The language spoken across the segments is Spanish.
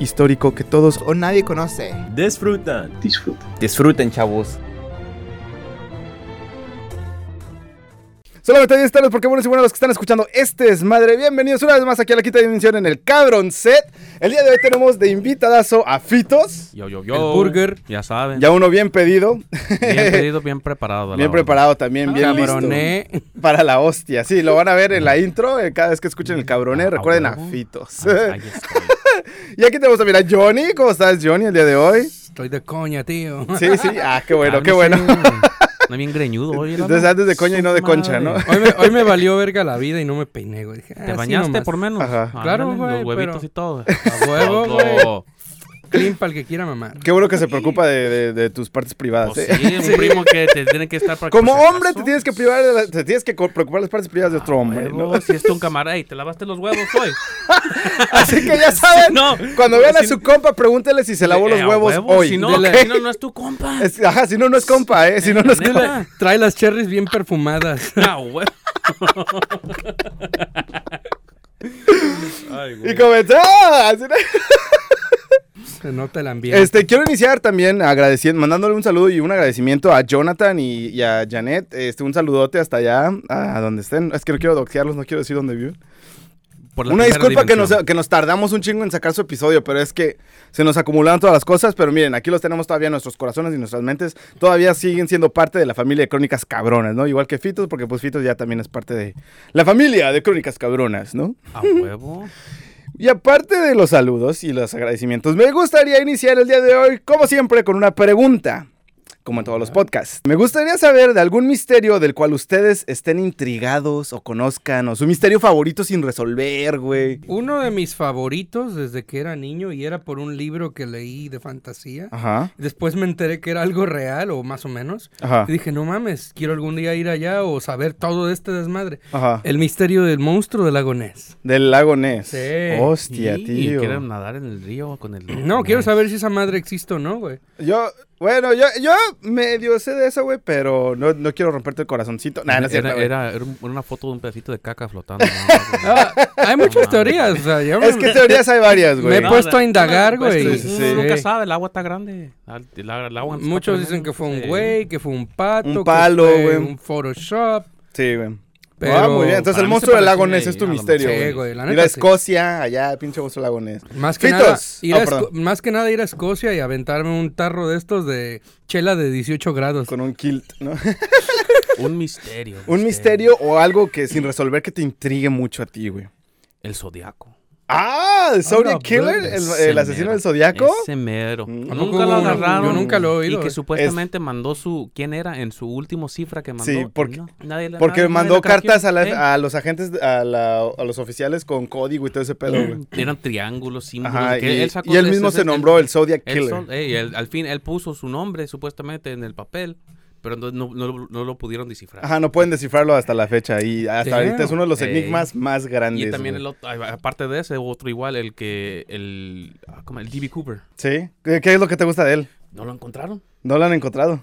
Histórico que todos O nadie conoce. disfrutan. disfrutan. Disfruten, chavos. Solamente 10 tardes porque buenos y buenos los que están escuchando este es madre. Bienvenidos una vez más aquí a la quinta dimensión en el Cabrón Set. El día de hoy tenemos de invitadazo a Fitos. Yo, yo, yo. El burger. Ya saben. Ya uno bien pedido, Bien pedido, bien preparado. bien preparado también, bien listo. Cabroné. Para la hostia, sí, lo van a ver en la intro, eh, cada vez que escuchen el cabroné, Ah, recuerden a. Fitos. Ahí estoy. y aquí tenemos también a Johnny. ¿Cómo estás, Johnny, el día de hoy? Estoy de coña, tío. Sí, sí, ah, qué bueno, qué bueno. No bien greñudo hoy. Entonces antes de coña y no de concha, ¿no? Hoy me, hoy me valió verga la vida y no me peiné, güey. Dije, ah, ¿Te así bañaste nomás. por menos? Ajá. Claro, güey, Los huevitos pero- y todo. A huevo, güey. Clean para el que quiera mamar. Qué bueno que se preocupa de, de- de tus partes privadas. Pues ¿eh? sí, un primo que te tiene que estar para Como hombre te tienes que privar de la- te tienes que preocupar de las partes privadas de otro hombre, ¿no? Si es tu camarada y te lavaste los huevos hoy. Así que ya saben, No. cuando vean a su compa, pregúntele si se lavó los Eh, a huevos huevo, hoy. Si no, si no, no es tu compa. Es- ajá, si no, no es compa, ¿eh? Si no, no es compa. Trae las cherries bien perfumadas. Ah, huevo. Ay, güey. Y comenzó. Se nota el ambiente. Este, quiero iniciar también agradeciendo, mandándole un saludo y un agradecimiento a Jonathan y, y a Janet. Este, un saludote hasta allá, a donde estén. Es que no quiero doxearlos, no quiero decir dónde viven. Por la Una disculpa que nos, que nos tardamos un chingo en sacar su episodio, pero es que se nos acumularon todas las cosas. Pero miren, aquí los tenemos todavía en nuestros corazones y nuestras mentes. Todavía siguen siendo parte de la familia de Crónicas Cabronas, ¿no? Igual que Fitos, porque pues Fitos ya también es parte de la familia de Crónicas Cabronas, ¿no? A huevo. Y aparte de los saludos y los agradecimientos, me gustaría iniciar el día de hoy, como siempre, con una pregunta. Como en todos los podcasts. Me gustaría saber de algún misterio del cual ustedes estén intrigados o conozcan, o su misterio favorito sin resolver, güey. Uno de mis favoritos desde que era niño y era por un libro que leí de fantasía. Ajá, Después me enteré que era algo real o más o menos. ajá, Y dije, no mames, quiero algún día ir allá o saber todo de este desmadre. ajá. El misterio del monstruo del lago Ness. Del lago Ness. Sí. Hostia, Y tío. quieren nadar en el río con el. No, quiero saber si esa madre existe o no, güey. Yo, bueno, yo, yo medio sé de eso, güey, pero no, no quiero romperte el corazoncito. Nah, no es cierto, era, güey. era, era un- una foto de un pedacito de caca flotando. ¿no? Ah, hay muchas No, teorías, o sea, yo Es me- que teorías hay varias, me güey. he puesto a indagar, pues, güey. uno Sí, sí, sí. Nunca sabe, el agua está grande. El, el- el agua está Muchos dicen que fue un sí. güey, que fue un pato, Un que palo, fue güey. un Photoshop. Sí, güey. Pero ah, muy bien. Entonces el monstruo del lago Ness es tu a lo misterio, Sí, güey. Ir a sí. Escocia, allá, pinche monstruo del lago Ness. Más que, Fitos. nada, ir Ah, a perdón. más que nada ir a Escocia y aventarme un tarro de estos de chela de 18 grados. Con un kilt, ¿no? Un misterio. un misterio o algo que sin resolver que te intrigue mucho a ti, güey. El zodiaco. Ah, el Zodiac la Killer, el, el asesino mero. del Zodiaco. Ese mero. Mm. ¿A poco Nunca lo agarraron. yo nunca lo he oído, Y que supuestamente mandó su. ¿Quién era? En su último cifra que mandó. Sí, porque- No, nadie Porque nadie- nadie mandó craqueó. cartas a, la- Eh, a los agentes, a, la- a los oficiales con código y todo ese pedo, güey. Eran triángulos, símbolos. Ajá, y, que él sacó y él mismo ese- se nombró el Zodiac él Killer. sol- él- al fin él puso su nombre supuestamente en el papel, pero no, no, no- no lo pudieron descifrar. Ajá, no pueden descifrarlo hasta la fecha y hasta ahorita es uno de los enigmas más grandes. Y también el otro, aparte de ese, otro igual, el que, el, ah, ¿cómo? el D.B. Cooper. ¿Sí? ¿Qué, qué es lo que te gusta de él? ¿No lo encontraron? ¿No lo han encontrado?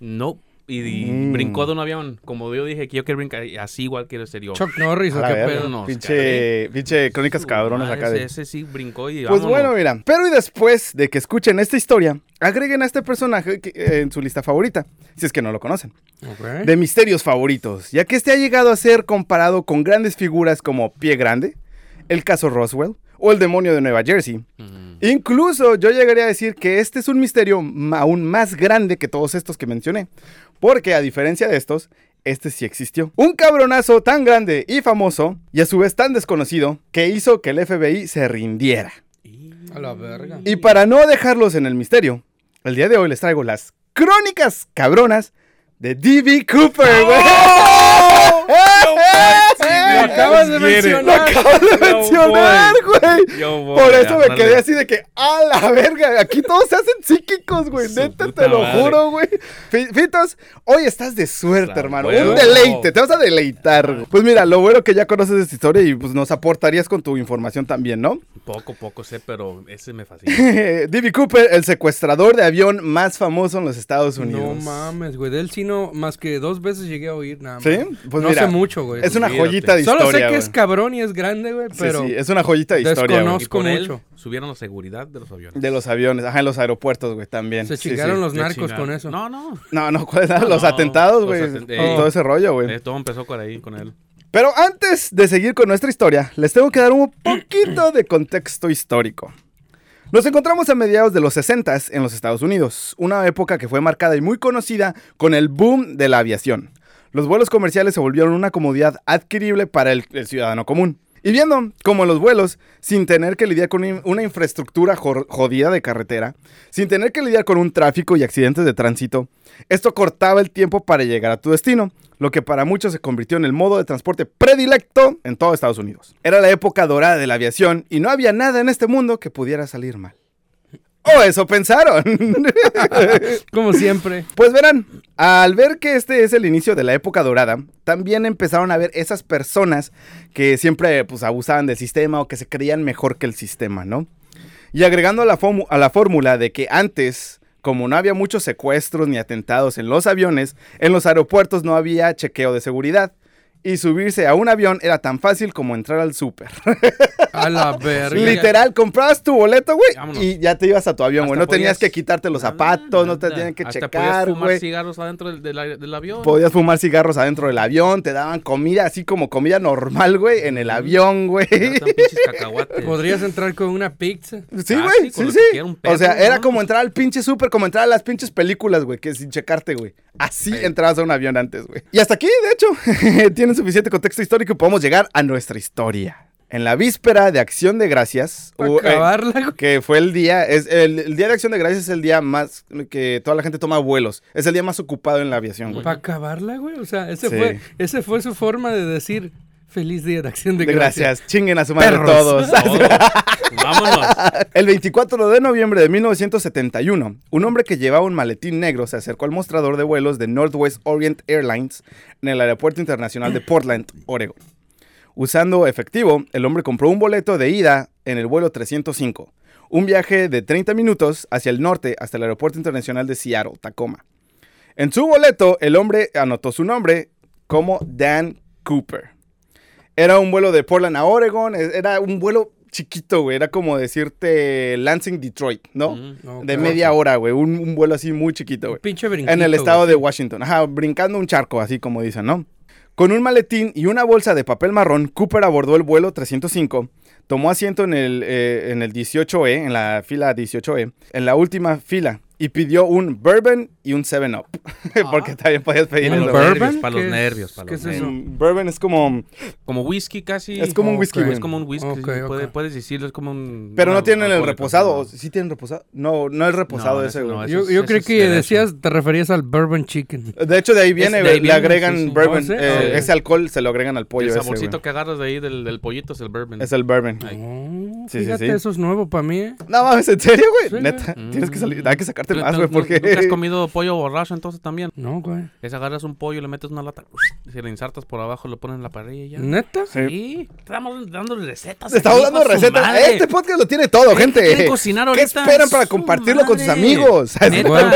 No. Y, y Mm. brincó de un avión. Como yo dije que yo quiero brincar, y así igual quiero ser yo. Chuck Norris qué pedo. nos Pinche, pinche crónicas madre, acá de... Ese, ese sí brincó y Pues vámonos. bueno, mira. Pero y después de que escuchen esta historia, agreguen a este personaje que- eh, en su lista favorita, si es que no lo conocen, de misterios favoritos, ya que este ha llegado a ser comparado con grandes figuras como Pie Grande, el caso Roswell o el demonio de Nueva Jersey. Mm. Incluso yo llegaría a decir que este es un misterio aún más grande que todos estos que mencioné, porque a diferencia de estos, este sí existió. Un cabronazo tan grande y famoso, y a su vez tan desconocido, que hizo que el FBI se rindiera. A la verga. Y para no dejarlos en el misterio, el día de hoy les traigo las crónicas cabronas de D.B. Cooper, güey. Lo acabas de quiere. Lo mencionar. acabas de mencionar, güey. Por eso me quedé así de que, a la verga, aquí todos se hacen psíquicos, güey. Neta, te lo madre. juro, güey. Fi- Fitos, hoy estás de suerte, hermano. huevo. Un deleite, te vas a deleitar. güey. Pues mira, lo bueno que ya conoces esta historia y pues nos aportarías con tu información también, ¿no? Poco, poco sé, pero ese me fascina. D.B. Cooper, el secuestrador de avión más famoso en los Estados Unidos. No mames, güey. De él sí no, más que dos veces llegué a oír nada más. ¿Sí? Pues no mira, sé mucho, güey. Es una Olvídate. joyita de Solo historia, sé que es cabrón y es grande, güey, Sí, pero... sí, es una joyita de historia, güey. Y Conozco por él mucho. subieron la seguridad de los aviones. De los aviones, ajá, en los aeropuertos, güey, también. Se Sí, chingaron sí. los narcos con eso. No, no. No, no, ¿cuáles eran? No, los no, atentados, güey. atent- y eh, todo ese rollo, güey. Eh, todo empezó por ahí con él. Pero antes de seguir con nuestra historia, les tengo que dar un poquito de contexto histórico. Nos encontramos a mediados de los 60 en los Estados Unidos, una época que fue marcada y muy conocida con el boom de la aviación. Los vuelos comerciales se volvieron una comodidad adquirible para el, ciudadano común. Y viendo cómo los vuelos, sin tener que lidiar con una infraestructura jodida de carretera, sin tener que lidiar con un tráfico y accidentes de tránsito, esto cortaba el tiempo para llegar a tu destino, lo que para muchos se convirtió en el modo de transporte predilecto en todo Estados Unidos. Era la época dorada de la aviación y no había nada en este mundo que pudiera salir mal. ¡Oh, eso pensaron! Como siempre. Pues verán, al ver que este es el inicio de la época dorada, también empezaron a ver esas personas que siempre pues, abusaban del sistema o que se creían mejor que el sistema, ¿no? Y agregando a la, a la fórmula de que antes, como no había muchos secuestros ni atentados en los aviones, en los aeropuertos no había chequeo de seguridad. Y subirse a un avión era tan fácil como entrar al súper. A la verga. Literal, comprabas tu boleto, güey, y ya te ibas a tu avión, güey. No tenías que quitarte los zapatos, no te tenían que Hasta checar, podías fumar güey. cigarros adentro del, del- del avión. Podías fumar cigarros adentro del avión, te daban comida así como comida normal, güey, en el avión, güey. Podrías entrar con una pizza. Sí, Ah, güey, sí, sí, un o sea, perro, era como entrar al pinche súper, como entrar a las pinches películas, güey, que sin checarte, güey. Así entrabas a un avión antes, güey. Y hasta aquí, de hecho, tienen suficiente contexto histórico y podemos llegar a nuestra historia. En la víspera de Acción de Gracias, hubo- eh, que fue el día, es el, el día de Acción de Gracias es el día más que toda la gente toma vuelos. Es el día más ocupado en la aviación, güey. Para acabarla, güey. O sea, ese Sí. fue, ese fue su forma de decir feliz día de acción de gracias. gracias. Chinguen a su madre Perros. todos. Oh, vámonos. El 24 de noviembre de 1971, un hombre que llevaba un maletín negro se acercó al mostrador de vuelos de Northwest Orient Airlines en el Aeropuerto Internacional de Portland, Oregon. Usando efectivo, el hombre compró un boleto de ida en el vuelo 305, un viaje de 30 minutos hacia el norte hasta el Aeropuerto Internacional de Seattle, Tacoma. En su boleto, el hombre anotó su nombre como Dan Cooper. Era un vuelo de Portland a Oregon, e- era un vuelo chiquito, güey, era como decirte Lansing, Detroit, ¿no? Mm. De media hora, güey, un, un vuelo así muy chiquito, güey. Pinche brinquito, En el estado güey. de Washington, ajá, brincando un charco, así como dicen, ¿no? Con un maletín y una bolsa de papel marrón, Cooper abordó el vuelo 305, tomó asiento en el, eh, en el 18E, en la fila 18E, en la última fila, y pidió un bourbon y un 7-Up. Porque también podías pedir Para ¿Un eso. los bourbon? para ¿Qué los es- nervios, para qué los es eso? nervios. Mm, Bourbon es como... Como whisky casi. Es como un whisky, Ok. güey. Es como un whisky. Ok, sí, puede- ok. puedes decirlo, es como un. Pero no una tienen el reposado. ¿no? ¿o ¿Sí tienen reposado? No, no es reposado No, ese, ese güey. no, Yo, Eso es- yo eso es que de decías, te referías al bourbon chicken. De hecho, de ahí viene, de güey, ahí le viene, agregan sí, sí. bourbon. Oh, ¿sí? eh, Ah, ese alcohol se lo agregan al pollo el ese, saborcito güey. que agarras de ahí del, del pollito es el bourbon. Es el bourbon. Oh, Sí, sí, fíjate, sí. eso es nuevo para mí. ¿eh? No mames, ¿en serio, güey? Neta, tienes que salir, Mm. hay que sacarte ¿Tú- más, güey, tú- porque... ¿Nunca has comido pollo borracho entonces también? No, güey. Es agarras un pollo, le metes una lata, si le insertas por abajo, lo pones en la parrilla y ya. ¿Neta? Sí, estamos dando recetas. Estamos dando recetas. madre. Este podcast lo tiene todo, ¿Qué gente. quieren cocinar ¿Qué ahorita? esperan para Su compartirlo con sus amigos?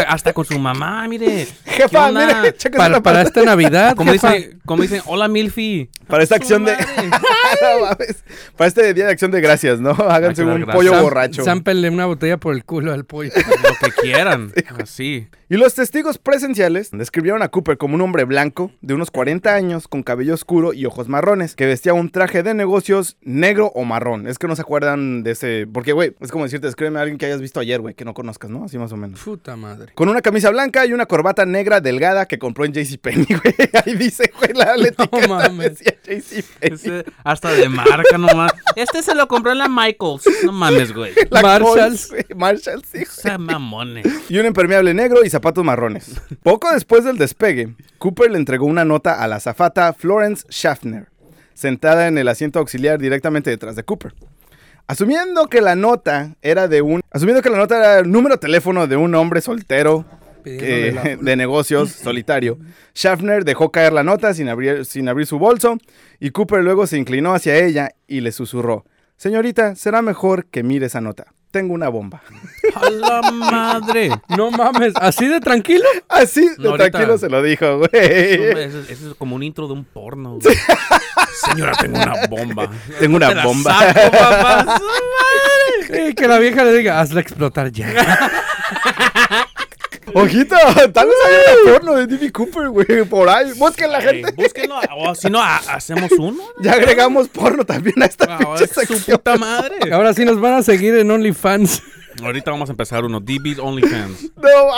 Hasta con su mamá, mire. ¿Qué Jefa, mire, Para, para esta Navidad, Como jefa. dice, como dicen, hola Milfi. Para esta acción de... Para este día de acción de gracias, ¿no? Háganse un gracias. pollo borracho. Zámpenle una botella por el culo al pollo. Lo que quieran. Así. Y los testigos presenciales describieron a Cooper como un hombre blanco, de unos 40 años, con cabello oscuro y ojos marrones, que vestía un traje de negocios negro o marrón. Es que no se acuerdan de ese... Porque, güey, es como decirte, escríbeme a alguien que hayas visto ayer, güey, que no conozcas, ¿no? Así más o menos. Puta madre. Con una camisa blanca y una corbata negra delgada que compró en JCPenney, güey. Ahí dice, güey, la, la etiqueta mames. decía JCPenney. Ese- hasta de marca nomás. Este se lo compró en la Michaels. No mames, güey. La Marshalls. Coles, güey, Marshalls, sí, güey. O sea, mamones. y un impermeable negro y zapatos marrones. Poco después del despegue, Cooper le entregó una nota a la azafata Florence Schaffner. sentada en el asiento auxiliar directamente detrás de Cooper. Asumiendo que la nota era de un. Asumiendo que la nota era el número de teléfono de un hombre soltero eh, la- de negocios solitario, Schaffner dejó caer la nota sin abrir, sin abrir su bolso y Cooper luego se inclinó hacia ella y le susurró: Señorita, será mejor que mire esa nota. Tengo una bomba. ¡A la madre! No mames, ¿así de tranquilo? Así de No, tranquilo se lo dijo, güey. Eso, es- eso es como un intro de un porno. güey. Señora, tengo una bomba. Tengo una Te la bomba. saco, papá. Eh, que la vieja le diga, hazla explotar ya. Ojito, tal vez haya una porno de D.B. Cooper, güey, por ahí. Busquen la Ey, gente. búsquenlo. O si no, ha- hacemos uno. Ya agregamos porno también a esta Ah, es su puta madre. Ahora sí nos van a seguir en OnlyFans. Ahorita vamos a empezar uno. DB's OnlyFans. No.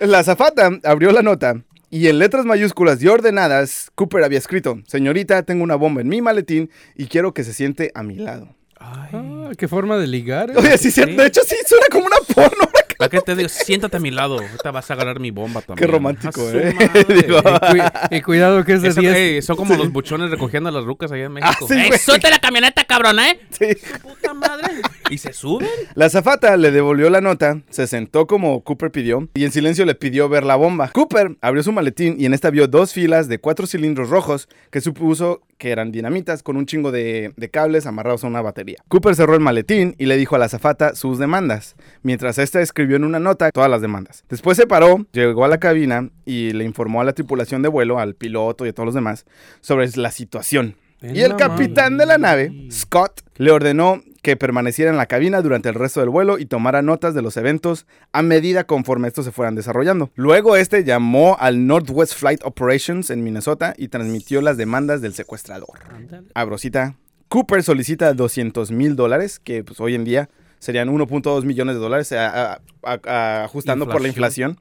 la azafata abrió la nota y en letras mayúsculas y ordenadas, Cooper había escrito: Señorita, tengo una bomba en mi maletín y quiero que se siente a mi lado. Ah, qué forma de ligar. eh. Oye, sí, cierto. De hecho, sí suena como una porno. ¿Para qué te digo? Siéntate a mi lado. Ahorita vas a agarrar mi bomba también. Qué romántico, A su eh. Digo, Y, cui- y cuidado que es de Eso- 10. ey, son como los buchones recogiendo a las rucas allá en México. Ah, sí, ¡Ey, güey. suelta la camioneta, cabrona, eh! Sí. ¡Puta madre! ¿Y se suben? La azafata le devolvió la nota, se sentó como Cooper pidió y en silencio le pidió ver la bomba. Cooper abrió su maletín y en esta vio dos filas de cuatro cilindros rojos que supuso que eran dinamitas con un chingo de, de cables amarrados a una batería. Cooper cerró el maletín y le dijo a la azafata sus demandas, mientras esta escribió en una nota todas las demandas. Después se paró, llegó a la cabina y le informó a la tripulación de vuelo, al piloto y a todos los demás, sobre la situación. Y el capitán de la nave, Scott, le ordenó que permaneciera en la cabina durante el resto del vuelo y tomara notas de los eventos a medida conforme estos se fueran desarrollando. Luego este llamó al Northwest Flight Operations en Minnesota y transmitió las demandas del secuestrador. Abrosita, Cooper solicita 200 mil dólares, que pues, hoy en día serían 1.2 millones de dólares, a- a- a- a- ajustando por la inflación.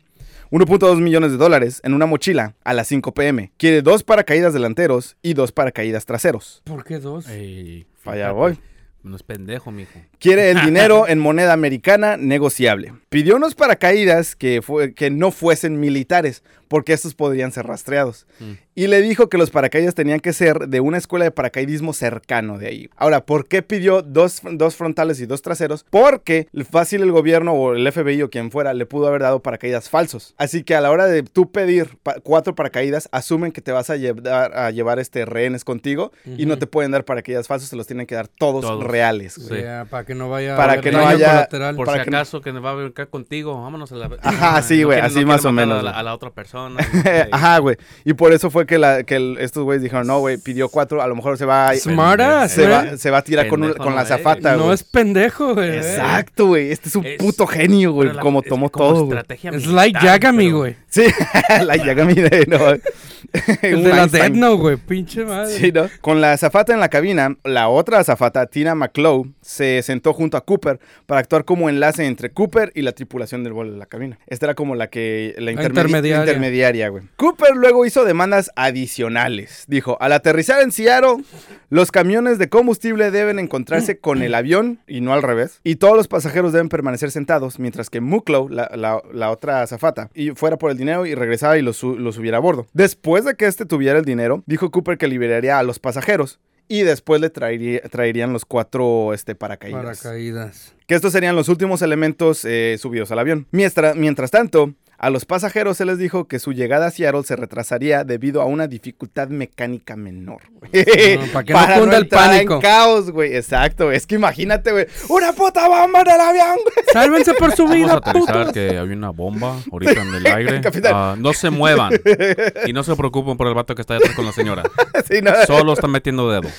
1.2 millones de dólares en una mochila a las 5 pm. Quiere dos paracaídas delanteros y dos paracaídas traseros. ¿Por qué dos? Ey, Falla voy. No es pendejo, mijo. Quiere el dinero en moneda americana negociable. Pidió unos paracaídas que, fue- que no fuesen militares, porque estos podrían ser rastreados. Mm. Y le dijo que los paracaídas tenían que ser de una escuela de paracaidismo cercano de ahí. Ahora, ¿por qué pidió dos, dos frontales y dos traseros? Porque fácil el gobierno o el FBI o quien fuera le pudo haber dado paracaídas falsos. Así que a la hora de tú pedir pa- cuatro paracaídas, asumen que te vas a llevar, a llevar este rehenes contigo y no te pueden dar paracaídas falsos, se los tienen que dar todos, Todos. Reales. O güey. sea, para que no vaya Para a que no haya- colateral. Por Para si que no- acaso que nos va a ver acá contigo, vámonos a la... Ajá, sí, güey, quiere- así más o menos, A la, güey. a la otra persona. Ajá, güey. Y por eso fue que, la, que el- estos güeyes dijeron, no, güey, pidió cuatro, a lo mejor se va a, Smartass, se va, se va a tirar con, Pendejo con la zafata, No güey. es pendejo, güey. Exacto, güey. Este es un Es- puto genio, güey. Como es tomó como todo, estrategia Es like Yagami, güey. Sí, la Yagami de... No, de la Einstein. Death Note, güey. Pinche madre. Sí, ¿no? Con la azafata en la cabina, la otra azafata, Tina McClough, se sentó junto a Cooper para actuar como enlace entre Cooper y la tripulación del vuelo de la cabina. Esta era como la que la, intermedi- intermediaria. intermediaria, güey. Cooper luego hizo demandas adicionales. Dijo, al aterrizar en Seattle, los camiones de combustible deben encontrarse con el avión y no al revés. Y todos los pasajeros deben permanecer sentados, mientras que Mucklow, la, la- la otra azafata, y fuera por el dinero y regresara y lo, su- lo subiera a bordo. Después de que este tuviera el dinero, dijo Cooper que liberaría a los pasajeros. Y después le traería- traerían los cuatro este, paracaídas. Paracaídas. Que estos serían los últimos elementos eh, subidos al avión. Mientras, mientras tanto, a los pasajeros se les dijo que su llegada a Seattle se retrasaría debido a una dificultad mecánica menor. güey. No, para que no cunda el entrar pánico. En caos, güey. Exacto. Es que imagínate, güey. Una puta bomba en el avión, güey. Sálvense por su Vamos a vida, aterrizar que había una bomba ahorita en el aire. Ah, no se muevan. Y no se preocupen por el vato que está detrás con la señora. Sí, no. Solo están metiendo dedo.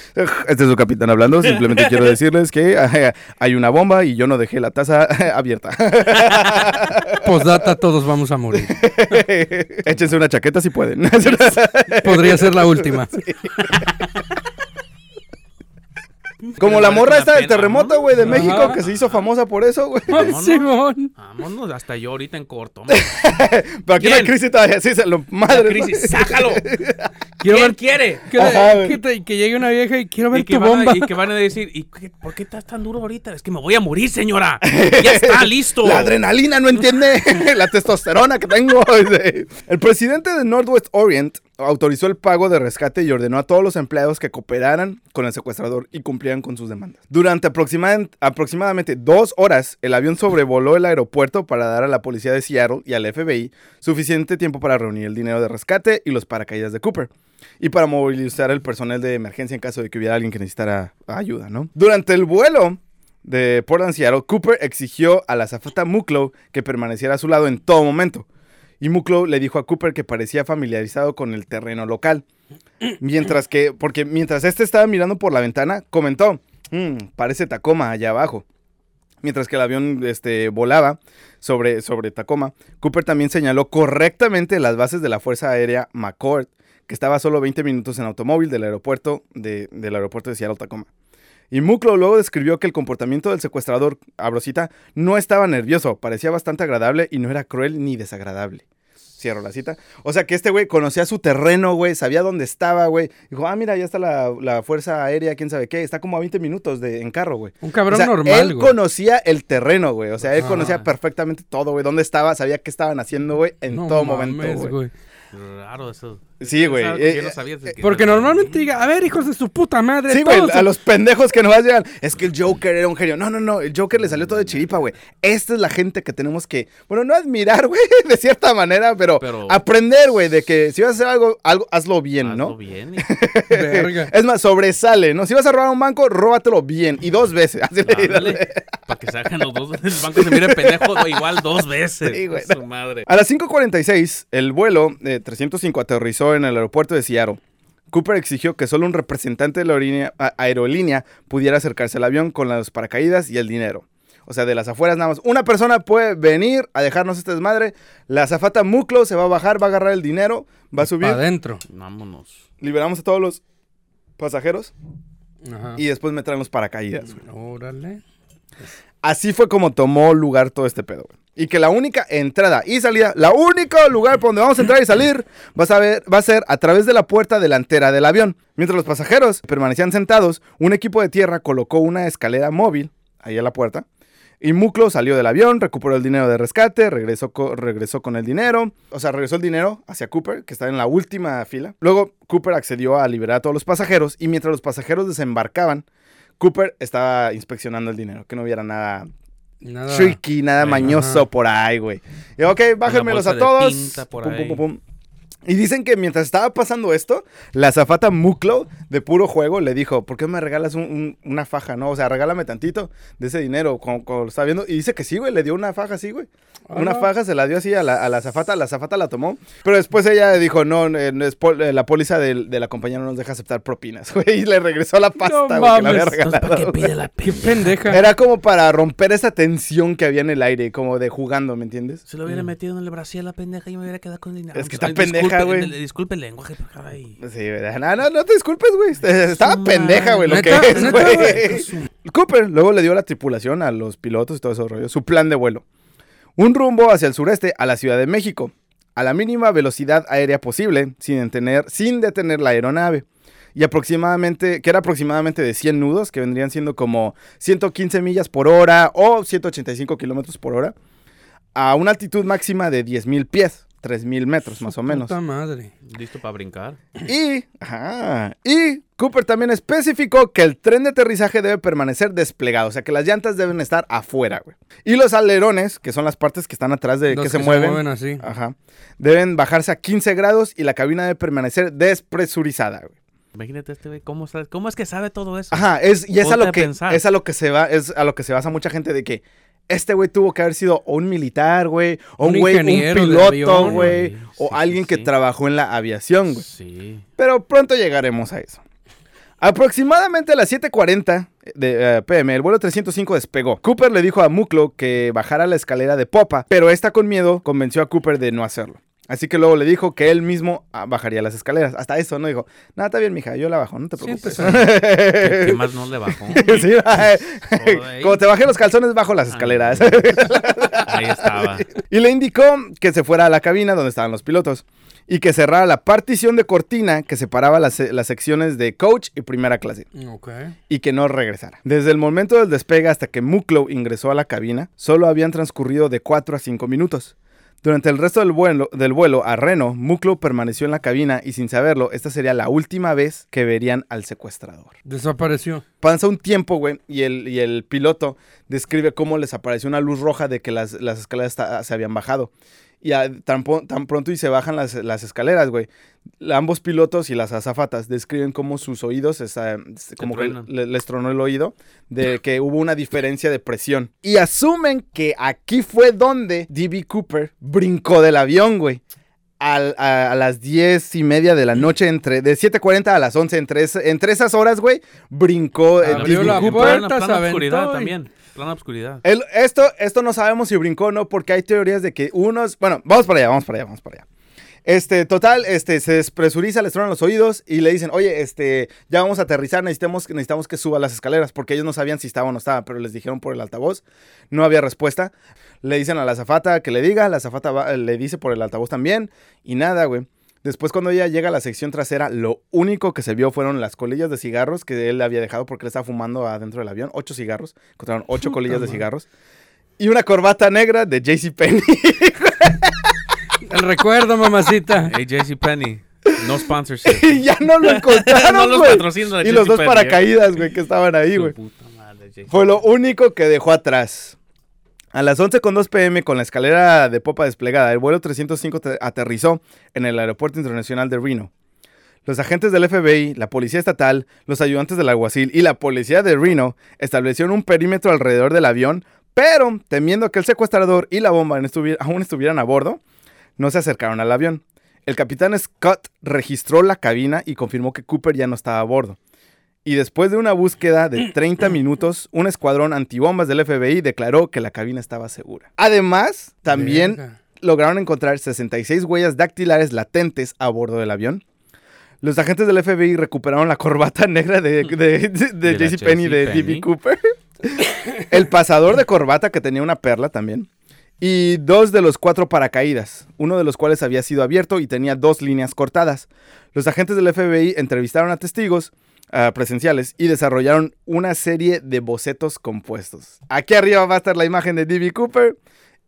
Este es su capitán hablando. Simplemente quiero decirles que hay una bomba y yo no dejé la taza abierta. Postdata, todos vamos a morir. Échense una chaqueta si pueden. Podría ser la última. Como la morra esta del terremoto, ¿no? güey, de Ajá. México, que se hizo famosa por eso, güey. Vámonos. Simón. Vámonos, hasta yo ahorita en corto. Pero aquí la crisis todavía sí se lo La madre. crisis, sácalo. Quiero ¿Quién ver quiere? que, Ajá, güey. que te- que llegue una vieja y quiero ver Y que, tu van bomba. a, y que van a decir, ¿y qué- por qué estás tan duro ahorita? Es que me voy a morir, señora. Ya está, listo. La adrenalina no entiende la testosterona que tengo. El presidente de Northwest Orient autorizó el pago de rescate y ordenó a todos los empleados que cooperaran con el secuestrador y cumplieran con sus demandas. Durante aproxima- aproximadamente dos horas, el avión sobrevoló el aeropuerto para dar a la policía de Seattle y al FBI suficiente tiempo para reunir el dinero de rescate y los paracaídas de Cooper. Y para movilizar el personal de emergencia en caso de que hubiera alguien que necesitara ayuda, ¿no? Durante el vuelo de Portland Seattle, Cooper exigió a la azafata Mucklow que permaneciera a su lado en todo momento. Y Mucklow le dijo a Cooper que parecía familiarizado con el terreno local. Mientras que, porque mientras este estaba mirando por la ventana, comentó, "Mm, parece Tacoma allá abajo. Mientras que el avión este, volaba sobre, sobre Tacoma, Cooper también señaló correctamente las bases de la Fuerza Aérea McCord, que estaba a solo 20 minutos en automóvil del aeropuerto de, del aeropuerto de Seattle, Tacoma. Y Mucklow luego describió que el comportamiento del secuestrador, Abrosita, no estaba nervioso, parecía bastante agradable y no era cruel ni desagradable. Cierro la cita. O sea que este güey conocía su terreno, güey, sabía dónde estaba, güey. Dijo, ah, mira, ya está la, la fuerza aérea, quién sabe qué. Está como a 20 minutos de, en carro, güey. Un cabrón O sea, normal, Él conocía el terreno, güey. O sea, él Ajá. conocía perfectamente todo, güey. Dónde estaba, sabía qué estaban haciendo, güey, en No todo mames, momento, güey. Raro eso. Sí, güey, eh, no que- Porque normalmente diga, a ver, hijos de su puta madre. Sí, güey, a los pendejos que nos llegan. Es que el Joker era un genio. No, no, no, el Joker le salió todo de chiripa, güey. Esta es la gente que tenemos que, bueno, no admirar, güey, de cierta manera, pero, Pero- aprender, güey, de que si vas a hacer algo, algo hazlo bien, Hazlo ¿no? bien. Verga. Es más, sobresale, ¿no? Si vas a robar un banco, róbatelo bien. Y dos veces. Así le para que sacan los dos. El banco se mire pendejo igual dos veces. Sí, güey. Su madre. A las 5.46, el vuelo de 305 aterrizó en el aeropuerto de Seattle. Cooper exigió que solo un representante de la aerolínea, a- aerolínea pudiera acercarse al avión con las paracaídas y el dinero. O sea, de las afueras nada más. Una persona puede venir a dejarnos este desmadre. La azafata Muclo se va a bajar, va a agarrar el dinero, va a subir. Adentro. Vámonos. Liberamos a todos los pasajeros Ajá. y después me traen los paracaídas. Órale. Así fue como tomó lugar todo este pedo. Y que la única entrada y salida, la única lugar por donde vamos a entrar y salir, va a, ver- va a ser a través de la puerta delantera del avión. Mientras los pasajeros permanecían sentados, un equipo de tierra colocó una escalera móvil ahí a la puerta. Y Muclo salió del avión, recuperó el dinero de rescate, regresó, regresó con el dinero. O sea, regresó el dinero hacia Cooper, que estaba en la última fila. Luego, Cooper accedió a liberar a todos los pasajeros. Y mientras los pasajeros desembarcaban, Cooper estaba inspeccionando el dinero, que no hubiera nada Nada. tricky, nada mañoso por ahí, güey. Y ok, bájenmelos a todos. Pum, pum, pum, pum. Y dicen que mientras estaba pasando esto, la zafata Muclo, de puro juego, le dijo, ¿por qué me regalas un- un- una faja, no? O sea, regálame tantito de ese dinero, como, como lo estaba viendo. Y dice que sí, güey, le dio una faja así, güey. Una Ah. faja se la dio así a la, a la zafata, la zafata la tomó. Pero después ella dijo, no, eh, no es pol- eh, la póliza de, la compañía no nos deja aceptar propinas, güey. Y le regresó la pasta, No güey, que le había mames. Entonces, ¿para qué regalado. pide la Qué pendeja. Era como para romper esa tensión que había en el aire, como de jugando, ¿me entiendes? Se lo hubiera metido en el brasil a la pendeja y me hubiera quedado con dinero. Es que está Ay, pendeja, disculpe, güey. le- Disculpe el lenguaje, pero caray. Sí, ¿verdad? no, no, no te disculpes, güey. Estaba Su pendeja, güey, lo que es, güey. Cooper luego le dio a la tripulación, a los pilotos y todo ese rollo, su plan de vuelo. Un rumbo hacia el sureste, a la Ciudad de México, a la mínima velocidad aérea posible, sin detener, sin detener la aeronave. Y aproximadamente, que era aproximadamente de 100 nudos, que vendrían siendo como 115 millas por hora o 185 kilómetros por hora, a una altitud máxima de 10.000 pies, 3.000 metros más o menos. Puta madre. Listo para brincar. Y, ajá, y Cooper también especificó que el tren de aterrizaje debe permanecer desplegado, o sea que las llantas deben estar afuera, güey. Y los alerones, que son las partes que están atrás de Los que se mueven, así. ajá, deben bajarse a 15 grados y la cabina debe permanecer despresurizada, güey. Imagínate este güey, ¿cómo, sabe- ¿cómo es que sabe todo eso? Ajá, es, y es a lo que es a lo que se va, es a lo que se basa mucha gente de que este güey tuvo que haber sido un militar, güey, o un güey, un piloto, güey, o Sí, alguien sí, que trabajó en la aviación, güey. Sí. Pero pronto llegaremos a eso. Aproximadamente a las 7:40 de eh, pm, el vuelo 305 despegó. Cooper le dijo a Muclo que bajara la escalera de popa, pero esta con miedo convenció a Cooper de no hacerlo. Así que luego le dijo que él mismo ah, bajaría las escaleras. Hasta eso, ¿no? Dijo, nada, está bien, mija, yo la bajo, no te preocupes. ¿Qué, qué más no le bajó? Sí. Como te bajé los calzones, bajo las escaleras. Ahí estaba. y le indicó que se fuera a la cabina donde estaban los pilotos y que cerrara la partición de cortina que separaba las, las secciones de coach y primera clase Ok. y que no regresara. Desde el momento del despegue hasta que Mucklow ingresó a la cabina, solo habían transcurrido de 4 a 5 minutos. Durante el resto del vuelo, del vuelo a Reno, Muklo permaneció en la cabina y sin saberlo, esta sería la última vez que verían al secuestrador. Desapareció. Pasa un tiempo, güey, y el, y el piloto describe cómo les apareció una luz roja de que las, las escaleras se habían bajado. Y a- tan, tan pronto y se bajan las, las escaleras, güey. Ambos pilotos y las azafatas describen cómo sus oídos, esa- como que le- les tronó el oído, de que hubo una diferencia de presión. Y asumen que aquí fue donde D.B. Cooper brincó del avión, güey. Al- a, a las 10 y media de la noche, entre de 7.40 a las 11, entre, es- entre esas horas, güey, brincó Abrió la puerta, plana oscuridad y- también. Plana oscuridad. El- esto, esto no sabemos si brincó o no, porque hay teorías de que unos. Bueno, vamos para allá, vamos para allá, vamos para allá. Este, total, este, se despresuriza, les tronan los oídos y le dicen, oye, este, ya vamos a aterrizar, necesitamos, necesitamos que suba las escaleras, porque ellos no sabían si estaba o no estaba, pero les dijeron por el altavoz, no había respuesta. Le dicen a la azafata que le diga, la azafata va- le dice por el altavoz también, y nada, güey. Después cuando ella llega a la sección trasera, lo único que se vio fueron las colillas de cigarros que él había dejado porque él estaba fumando adentro del avión. Ocho cigarros. Encontraron ocho colillas de cigarros. Y una corbata negra de JCPenney. El recuerdo, mamacita. Hey, JCPenney. No sponsorship. y ya no lo encontraron, no los y los dos JCPenney, ¿eh? paracaídas, güey, que estaban ahí, güey. Fue lo único que dejó atrás. A las 11.2 pm, con la escalera de popa desplegada, el vuelo 305 te- aterrizó en el Aeropuerto Internacional de Reno. Los agentes del FBI, la Policía Estatal, los ayudantes del alguacil y la Policía de Reno establecieron un perímetro alrededor del avión, pero temiendo que el secuestrador y la bomba aún estuvieran a bordo, no se acercaron al avión. El capitán Scott registró la cabina y confirmó que Cooper ya no estaba a bordo. Y después de una búsqueda de 30 minutos, un escuadrón antibombas del FBI declaró que la cabina estaba segura. Además, también Verga. lograron encontrar 66 huellas dactilares latentes a bordo del avión. Los agentes del FBI recuperaron la corbata negra de, de, de, de JCPenney de. D.B. Cooper. El pasador de corbata que tenía una perla también. Y dos de los cuatro paracaídas, uno de los cuales había sido abierto y tenía dos líneas cortadas. Los agentes del FBI entrevistaron a testigos presenciales y desarrollaron una serie de bocetos compuestos. Aquí arriba va a estar la imagen de D.B. Cooper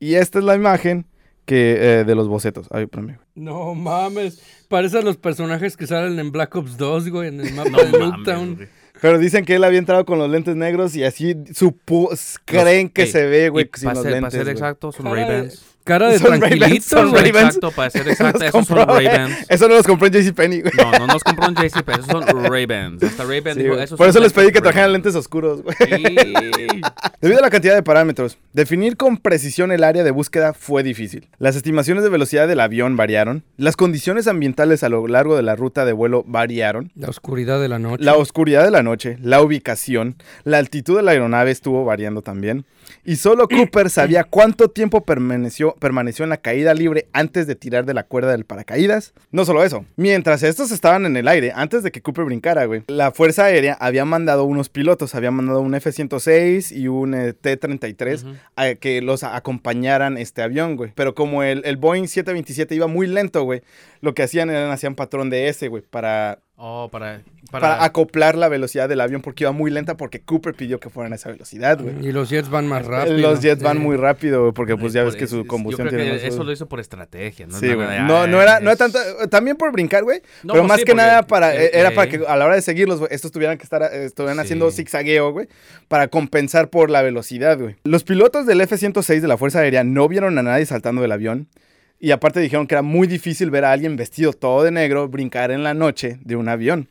y esta es la imagen que, eh, de los bocetos. Ay. No mames. Parecen los personajes que salen en Black Ops 2, güey, en el mapa No de mames, Nuketown. Pero dicen que él había entrado con los lentes negros y así supo, creen que se ve, güey, sin los lentes. para ser exacto, son Ray-Bans. Cara de Son tranquilito, son güey. Ray-Bans. Exacto, para ser exacto, esos son eh. Ray-Bans. Eso no los compró en JCPenney, güey. No, no nos compró un JCP, esos son Ray-Bans. Hasta Ray-Ban Sí, dijo, esos Por eso les pedí que trajeran lentes oscuros, güey. Sí. Debido a la cantidad de parámetros, definir con precisión el área de búsqueda fue difícil. Las estimaciones de velocidad del avión variaron, las condiciones ambientales a lo largo de la ruta de vuelo variaron, La oscuridad de la noche. la oscuridad de la noche, la ubicación, la altitud de la aeronave estuvo variando también, y solo Cooper sabía cuánto tiempo permaneció, permaneció en la caída libre antes de tirar de la cuerda del paracaídas. No solo eso, mientras estos estaban en el aire, antes de que Cooper brincara, güey, la Fuerza Aérea había mandado unos pilotos, había mandado un F-106 y un eh, T-33 Ujú. a que los acompañaran este avión, güey. Pero como el, el Boeing 727 iba muy lento, güey, lo que hacían era hacían patrón de ese, güey, para, Oh, para... para, Para... acoplar la velocidad del avión porque iba muy lenta porque Cooper pidió que fueran a esa velocidad, güey. Y los jets van más rápido. Los jets van muy rápido, güey, porque pues ya ves que eso- su combustión Yo creo tiene que más- eso lo hizo por estrategia, ¿no? Sí, güey. No, "Ay, no era, no era tanto, también por brincar, güey, No, pero pues más sí, que nada para, eh, era para eh, que a la hora de seguirlos, güey, estos tuvieran que estar, eh, estuvieran Sí. haciendo zigzagueo, güey, para compensar por la velocidad, güey. Los pilotos del F-106 de la Fuerza Aérea no vieron a nadie saltando del avión. Y aparte dijeron que era muy difícil ver a alguien vestido todo de negro brincar en la noche de un avión.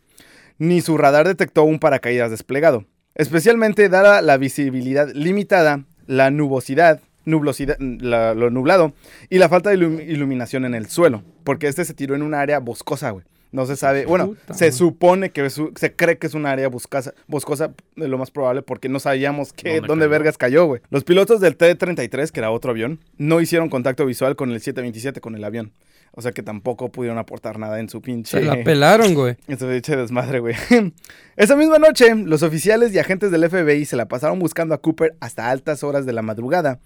Ni su radar detectó un paracaídas desplegado. Especialmente dada la visibilidad limitada, la nubosidad, nublosidad, la- lo nublado y la falta de ilum- iluminación en el suelo. Porque este se tiró en un área boscosa, güey. No se sabe, bueno, Puta se supone que se cree que es un área boscosa, boscosa, de lo más probable, porque no sabíamos que, ¿Dónde dónde cayó? vergas cayó, güey. Los pilotos del T-33, que era otro avión, no hicieron contacto visual con el 727, con el avión. O sea que tampoco pudieron aportar nada en su pinche... Se la pelaron, güey. Eso pinche desmadre, güey. Esa misma noche, los oficiales y agentes del FBI se la pasaron buscando a Cooper hasta altas horas de la madrugada.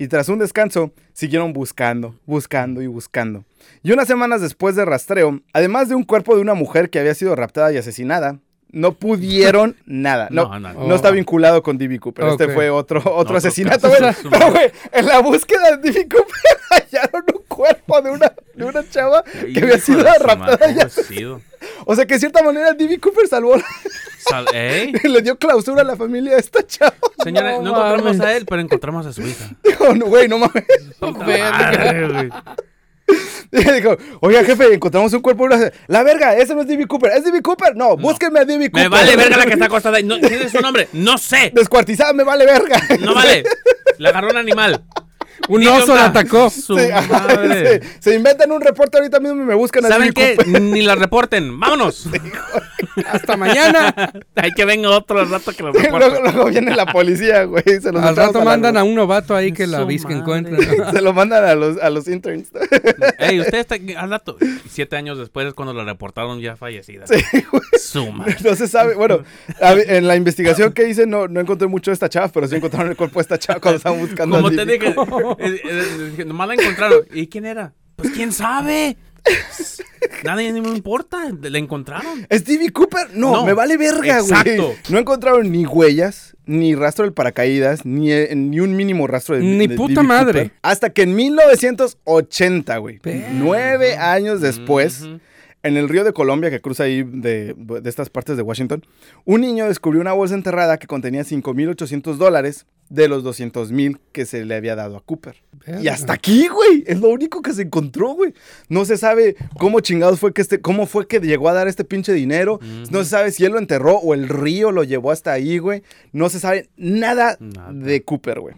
Y tras un descanso, siguieron buscando, buscando y buscando. Y unas semanas después de rastreo, además de un cuerpo de una mujer que había sido raptada y asesinada, no pudieron nada. No, No, no, no. está vinculado con D.B. Cooper. Este fue otro, otro otro asesinato. Pero, güey, en la búsqueda de D.B. Cooper hallaron un cuerpo de una, de una chava que había sido raptada. ya. O sea que de cierta manera D.B. Cooper salvó, la- Sal- ¿Eh? le dio clausura a la familia de esta chava. Señora, no, No encontramos mames. a él, pero encontramos a su hija. Güey, no mames. Puta Verga. madre, güey. Dijo, oiga, jefe, encontramos un cuerpo. La verga, ese no es D.B. Cooper. ¿Es D.B. Cooper? No, búsquenme a D.B. Cooper. Me vale verga la que está acostada. No, ¿Quién es su nombre? No sé. Descuartizada, me vale verga. No vale. Le agarró un animal. Un oso la atacó. Su Sí, ajá, madre. se, se inventan un reporte ahorita mismo y me buscan a ¿Saben qué? Ni la reporten. ¡Vámonos! Hasta mañana. Hay que venga otro rato que lo luego, reporte. luego viene la policía, güey. Se los Al rato mandan a un novato ahí que la madre. encuentre. Se lo mandan a los, a los interns. Ey, usted está al rato. Siete años después es cuando la reportaron ya fallecida. Sí, güey. Su madre. No se sabe. Bueno, en la investigación que hice no, no encontré mucho de esta chava, pero sí encontraron el cuerpo de esta chava cuando estaban buscando Como a te dije, nomás la encontraron. ¿Y quién era? Pues quién sabe. Nadie ni me importa. La encontraron. ¿Es D.B. Cooper? No, No. me vale verga, güey. Exacto. No encontraron ni huellas, ni rastro del paracaídas, ni, eh, ni un mínimo rastro de Ni de puta madre. Cooper. Hasta que en 1980, güey, nueve años después, en el río de Colombia, que cruza ahí de, de estas partes de Washington, un niño descubrió una bolsa enterrada que contenía 5.800 dólares de los 200.000 que se le había dado a Cooper. Y hasta aquí, güey, es lo único que se encontró, güey. No se sabe cómo chingados fue que este, cómo fue que llegó a dar este pinche dinero. No se sabe si él lo enterró o el río lo llevó hasta ahí, güey. No se sabe nada, Nada. de Cooper, güey.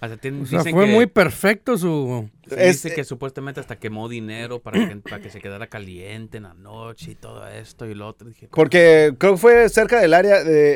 O sea, fue que- muy perfecto su... se Es- dice que supuestamente hasta quemó dinero para que, para que se quedara caliente en la noche y todo esto y lo otro. Dije, Porque creo que fue cerca del área de...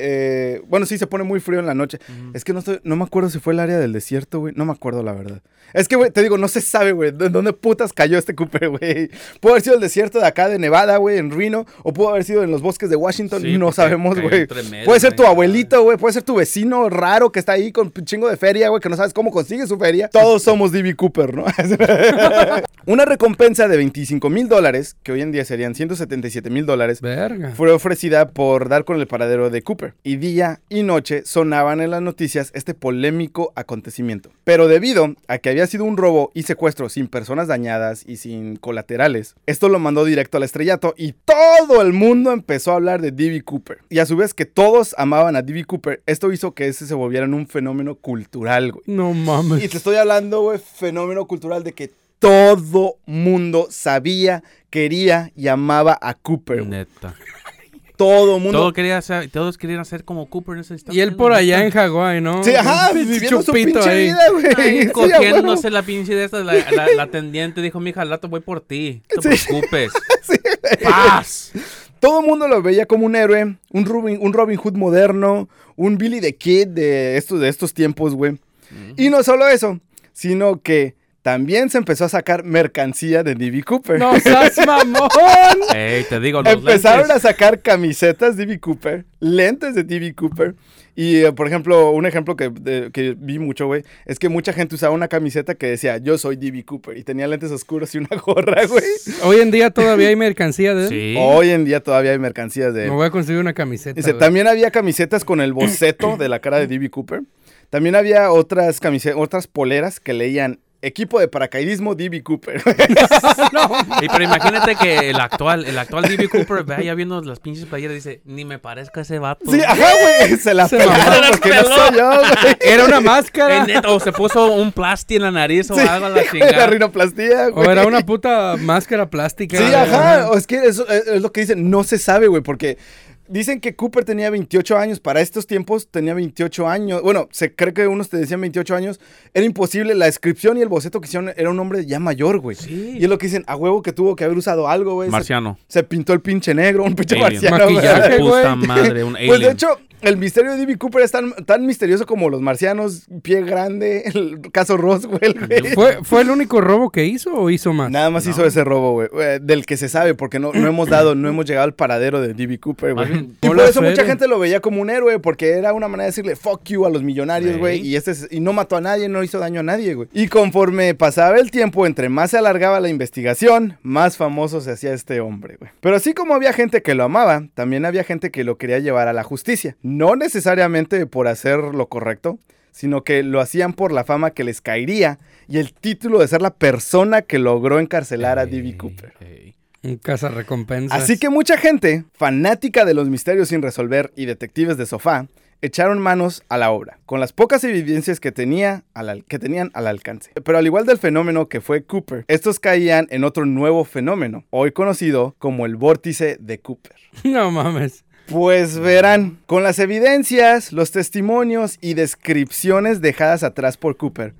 eh, bueno, sí, se pone muy frío en la noche. Es que no, estoy, no me acuerdo si fue el área del desierto, güey. No me acuerdo, la verdad. Es que, güey, te digo, no se sabe, güey, de dónde putas cayó este Cooper, güey. Pudo haber sido el desierto de acá de Nevada, güey, en Reno. O pudo haber sido en los bosques de Washington. Sí, no sabemos, güey. Puede ser tu abuelito, güey. Puede ser tu vecino raro que está ahí con un chingo de feria, güey, que no sabes cómo consigue su feria. Todos somos D.B. Cooper, ¿no? Una recompensa de 25 mil dólares, que hoy en día serían 177 mil dólares, Verga. fue ofrecida por dar con el paradero de Cooper. Y día y noche sonaban en las noticias este polémico acontecimiento. Pero debido a que había sido un robo y secuestro sin personas dañadas y sin colaterales, esto lo mandó directo al estrellato y todo el mundo empezó a hablar de D.B. Cooper. Y a su vez que todos amaban a D.B. Cooper, esto hizo que ese se volviera un fenómeno cultural, güey. No mames. Y te estoy hablando, güey, fenómeno cultural de que todo mundo sabía, quería y amaba a Cooper. neta. Todo mundo. Todo quería ser- todos querían ser como Cooper en ese instante. Y él por allá en Hawái, ¿no? Sí, ajá, viviendo su chupito pinche ahí. vida, güey. Sí, cogiéndose huevo. la pinche de esta, la, la, la atendiente dijo, mija, al rato voy por ti. No te Sí. preocupes. Sí. Paz. Todo el mundo lo veía como un héroe, un Robin, un Robin Hood moderno, un Billy the Kid de estos, de estos tiempos, güey. Y no solo eso, sino que también se empezó a sacar mercancía de D.B. Cooper. No seas mamón. Ey, te digo, los Empezaron lentes. a sacar camisetas de D.B. Cooper, lentes de D.B. Cooper. Y, eh, por ejemplo, un ejemplo que, de- que vi mucho, güey, es que mucha gente usaba una camiseta que decía, yo soy D.B. Cooper. Y tenía lentes oscuros y una gorra, güey. Hoy en día todavía hay mercancía de él. Sí. Hoy en día todavía hay mercancías de... Me voy a conseguir una camiseta. Dice, güey. también había camisetas con el boceto de la cara de D.B. Cooper. También había otras camisetas, otras poleras que leían equipo de paracaidismo D.B. Cooper. Y pero imagínate que el actual, el actual D.B. Cooper vaya viendo las pinches playeras y dice, ni me parezca ese vato. sí, ajá, güey. Se la Se pelaron mamó. porque no soy yo, güey. Era una máscara. Eh, o se puso un plasti en la nariz o Sí, algo a la la chingada. rinoplastía, O güey. era una puta máscara plástica. Sí, güey. ajá. O es que eso es, es lo que dicen. No se sabe, güey, porque dicen que Cooper tenía 28 años. Para estos tiempos tenía 28 años. Bueno, se cree que unos te decían 28 años. Era imposible. La descripción y el boceto que hicieron era un hombre ya mayor, güey. Sí. Y es lo que dicen, a huevo que tuvo que haber usado algo, güey. Se- Marciano. Se, pintó el pinche negro, un pinche Alien. marciano. güey. Puta madre, un alien. Pues de hecho, el misterio de D.B. Cooper es tan, tan misterioso como los marcianos, pie grande, el caso Roswell, güey. ¿Fue, ¿Fue el único robo que hizo o hizo más? Nada más hizo ese robo, güey. eh, Del que se sabe, porque no, no hemos dado, no hemos llegado al paradero de D.B. Cooper, güey. Y por eso mucha gente lo veía como un héroe, porque era una manera de decirle fuck you a los millonarios, güey. Ey. Y, este es- y no mató a nadie, no hizo daño a nadie, güey. Y conforme pasaba el tiempo, entre más se alargaba la investigación, más famoso se hacía este hombre, güey. Pero así como había gente que lo amaba, también había gente que lo quería llevar a la justicia. No necesariamente por hacer lo correcto, sino que lo hacían por la fama que les caería y el título de ser la persona que logró encarcelar a D.B. Cooper. Un casa recompensas. Así que mucha gente, fanática de los misterios sin resolver y detectives de sofá, echaron manos a la obra, con las pocas evidencias que, tenía al que tenían al alcance. Pero al igual del fenómeno que fue Cooper, estos caían en otro nuevo fenómeno, hoy conocido como el vórtice de Cooper. No mames. Pues verán, con las evidencias, los testimonios y descripciones dejadas atrás por Cooper,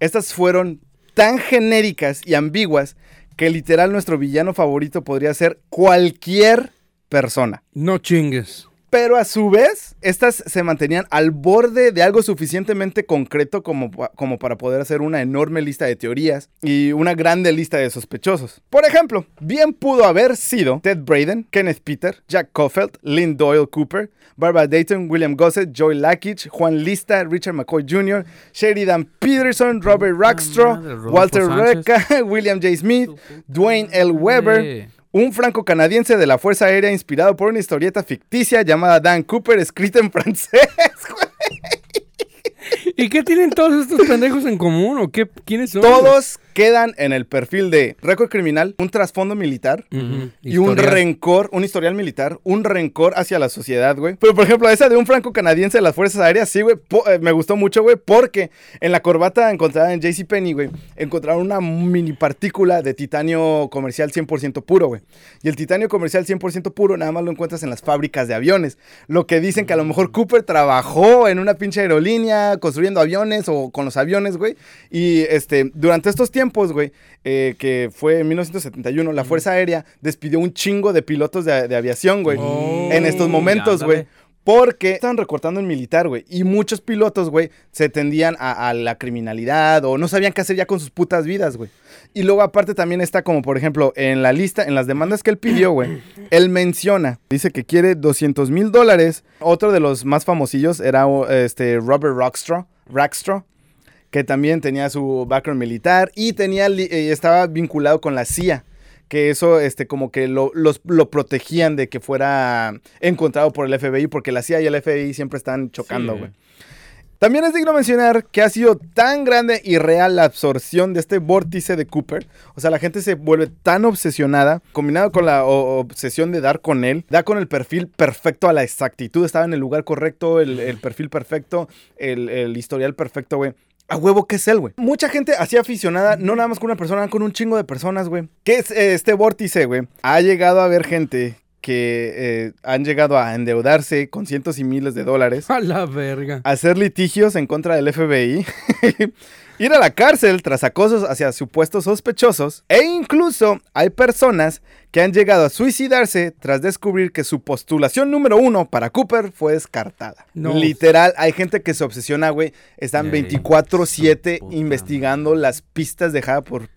estas fueron tan genéricas y ambiguas que literal nuestro villano favorito podría ser cualquier persona. No chingues. Pero a su vez, estas se mantenían al borde de algo suficientemente concreto como, como para poder hacer una enorme lista de teorías y una grande lista de sospechosos. Por ejemplo, bien pudo haber sido Ted Braden, Kenneth Peter, Jack Caulfield, Lynn Doyle Cooper, Barbara Dayton, William Gossett, Joy Lackich, Juan Lista, Richard McCoy Jr., Sheridan Peterson, Robert Rackstraw, madre, Rodolfo Walter. Reca, William J. Smith, Dwayne L. Weber, Un franco-canadiense de la Fuerza Aérea inspirado por una historieta ficticia llamada Dan Cooper, escrita en francés. ¿Y qué tienen todos estos pendejos en común? ¿O qué? ¿Quiénes son? Todos quedan en el perfil de récord criminal, un trasfondo militar Ujú. y un rencor, un historial militar, un rencor hacia la sociedad, güey. Pero por ejemplo, esa de un franco-canadiense de las Fuerzas Aéreas, sí, güey, eh, me gustó mucho, güey, porque en la corbata encontrada en JCPenney, güey, encontraron una mini partícula de titanio comercial 100% puro, güey. Y el titanio comercial 100% puro nada más lo encuentras en las fábricas de aviones. Lo que dicen que a lo mejor Cooper trabajó en una pinche aerolínea construyendo aviones o con los aviones, güey. Y este, durante estos tiempos, güey, eh, que fue en 1971, la Fuerza Aérea despidió un chingo de pilotos de, de aviación, güey. Oh. en estos momentos, güey. Porque estaban recortando en militar, güey. Y muchos pilotos, güey, se tendían a, a la criminalidad o no sabían qué hacer ya con sus putas vidas, güey. Y luego aparte también está como, por ejemplo, en la lista, en las demandas que él pidió, güey, él menciona, dice que quiere 200 mil dólares. Otro de los más famosillos era este, Robert Rockstraw, Rackstraw, que también tenía su background militar y tenía, eh, estaba vinculado con la CIA. Que eso, este, como que lo, los- lo protegían de que fuera encontrado por el FBI, porque la CIA y el FBI siempre están chocando, Sí. También es digno mencionar que ha sido tan grande y real la absorción de este vórtice de Cooper. O sea, la gente se vuelve tan obsesionada, combinado con la obsesión de dar con él, da con el perfil perfecto a la exactitud. Estaba en el lugar correcto, el, perfil perfecto, el, historial perfecto, güey. A huevo, ¿qué es él, güey? Mucha gente así aficionada, no nada más con una persona, con un chingo de personas, güey. ¿Qué es eh, este vórtice, güey? Ha llegado a haber gente que eh, han llegado a endeudarse con cientos y miles de dólares A la verga. hacer litigios en contra del FBI, ir a la cárcel tras acosos hacia supuestos sospechosos e incluso hay personas que han llegado a suicidarse tras descubrir que su postulación número uno para Cooper fue descartada. No. Literal, hay gente que se obsesiona, güey. Están Ey, 24/7 su puta investigando las pistas dejadas por,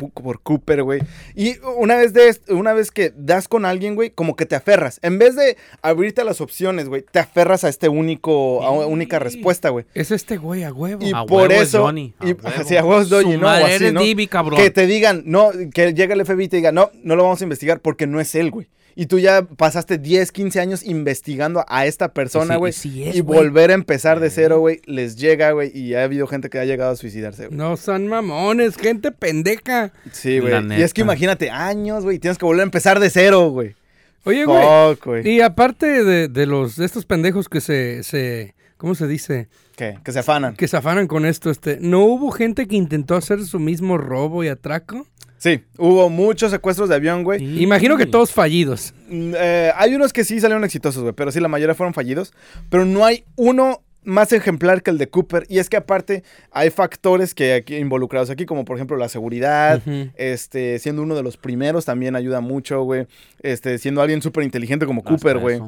Cooper, güey. Y una vez, de, una vez que das con alguien, güey, como que te aferras. En vez de abrirte a las opciones, güey, te aferras a este único, a única respuesta, güey. Es este güey a huevo. Y A por huevo es eso. Johnny, a y, huevo. sí, a Johnny, Su ¿no? O madre, así. Divi, cabrón. Que te digan, no, que llegue el FBI y te diga, no, no lo vamos a investigar porque no es él, güey. Y tú ya pasaste 10, 15 años investigando a esta persona, sí- güey. y sí es, y volver a empezar de cero, güey, les llega, güey. Y ha habido gente que ha llegado a suicidarse, güey. No son mamones, gente pendeja. Sí, güey. Y es que imagínate, años, güey. Tienes que volver a empezar de cero, güey. Oye, güey. Y aparte de, de los de estos pendejos que se, se ¿cómo se dice? ¿Qué? Que se afanan. Que se afanan con esto, este, ¿no hubo gente que intentó hacer su mismo robo y atraco? Sí, hubo muchos secuestros de avión, güey. Sí. Imagino que todos fallidos. Mm, eh, hay unos que sí salieron exitosos, güey, pero sí, la mayoría fueron fallidos. Pero no hay uno más ejemplar que el de Cooper. Y es que aparte hay factores que aquí involucrados aquí, como por ejemplo la seguridad. Este, siendo uno de los primeros también ayuda mucho, güey. Este, siendo alguien súper inteligente como Cooper, güey.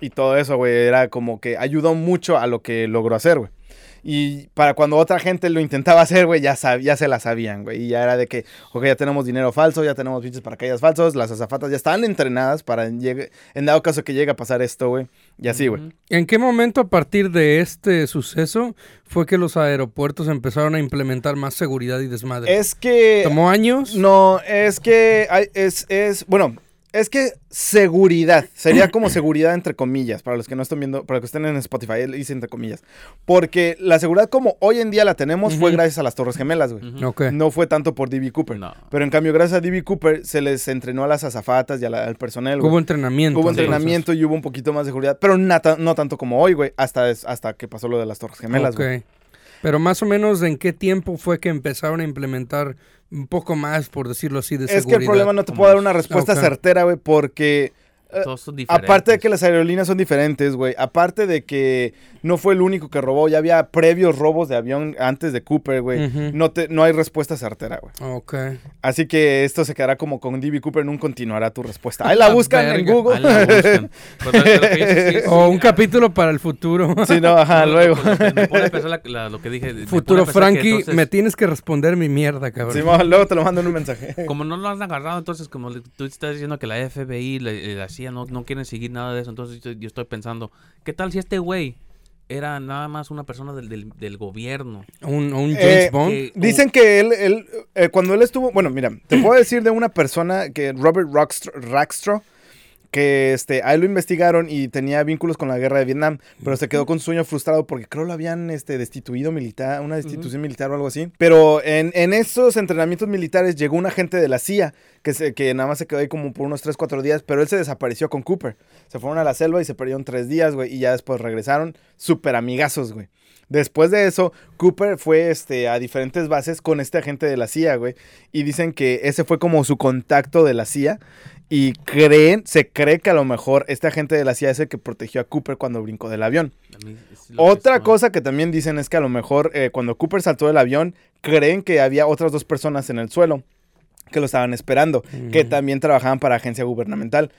Y todo eso, güey, era como que ayudó mucho a lo que logró hacer, güey. Y para cuando otra gente lo intentaba hacer, güey, ya, sab- ya se la sabían, güey. Y ya era de que, ok, ya tenemos dinero falso, ya tenemos pinches paracaídas falsos, las azafatas ya están entrenadas para en, llegue- en dado caso que llegue a pasar esto, güey. Y así, güey. ¿En qué momento a partir de este suceso fue que los aeropuertos empezaron a implementar más seguridad y desmadre? Es que... ¿Tomó años? No, es que hay- es, es, bueno, Es que seguridad, sería como seguridad entre comillas, para los que no están viendo, para los que estén en Spotify, le hice entre comillas. Porque la seguridad como hoy en día la tenemos fue Ujú. gracias a las Torres Gemelas, güey. Ujú. Ok. No fue tanto por D.B. Cooper. No. Pero en cambio, gracias a D.B. Cooper, se les entrenó a las azafatas y a la- al personal, güey. Hubo entrenamiento. Hubo entonces. entrenamiento y hubo un poquito más de seguridad, pero nata- no tanto como hoy, güey, hasta, hasta que pasó lo de las Torres Gemelas, güey. Pero más o menos en qué tiempo fue que empezaron a implementar un poco más, por decirlo así, de Es que seguridad. el problema no te puedo dar una respuesta Ok. certera, güey, porque Todos son diferentes. aparte de que las aerolíneas son diferentes, güey, aparte de que no fue el único que robó, ya había previos robos de avión antes de Cooper, güey. No, te, no hay respuesta certera, güey. Ok. Así que esto se quedará como con D.B. Cooper, no continuará tu respuesta. Ahí la La buscan en. Google. Ahí la buscan. Pues, sí, sí, O un ah, capítulo para el futuro. sí, no, ajá, luego. lo que Me pone a pensar la- la- lo que dije. me Futuro que Frankie, entonces, me tienes que responder mi mierda, cabrón. Sí, luego te lo mando en un mensaje. Como no lo han agarrado, entonces, como tú estás diciendo que la FBI, la, CIA no, no quieren seguir nada de eso, entonces yo, yo estoy pensando, ¿qué tal si este güey era nada más una persona del, del, del gobierno? Un, un James Eh, Bond. que- Dicen que él, él eh, cuando él estuvo, bueno, mira, te puedo decir de una persona que Robert Rockstro, Rackstraw, que este, a él lo investigaron y tenía vínculos con la guerra de Vietnam, pero se quedó con su sueño frustrado porque creo lo habían este, destituido militar, una destitución militar o algo así. Pero en, en esos entrenamientos militares llegó un agente de la CIA que, se, que nada más se quedó ahí como por unos 3, 4 días, pero él se desapareció con Cooper. Se fueron a la selva y se perdieron 3 días, güey, y ya después regresaron súper amigazos, güey. Después de eso, Cooper fue este, a diferentes bases con este agente de la CIA, güey. Y dicen que ese fue como su contacto de la CIA. Y creen, se cree que a lo mejor este agente de la CIA es el que protegió a Cooper cuando brincó del avión. Que Otra cosa que también dicen es que a lo mejor eh, cuando Cooper saltó del avión, creen que había otras dos personas en el suelo que lo estaban esperando, que también trabajaban para agencia gubernamental.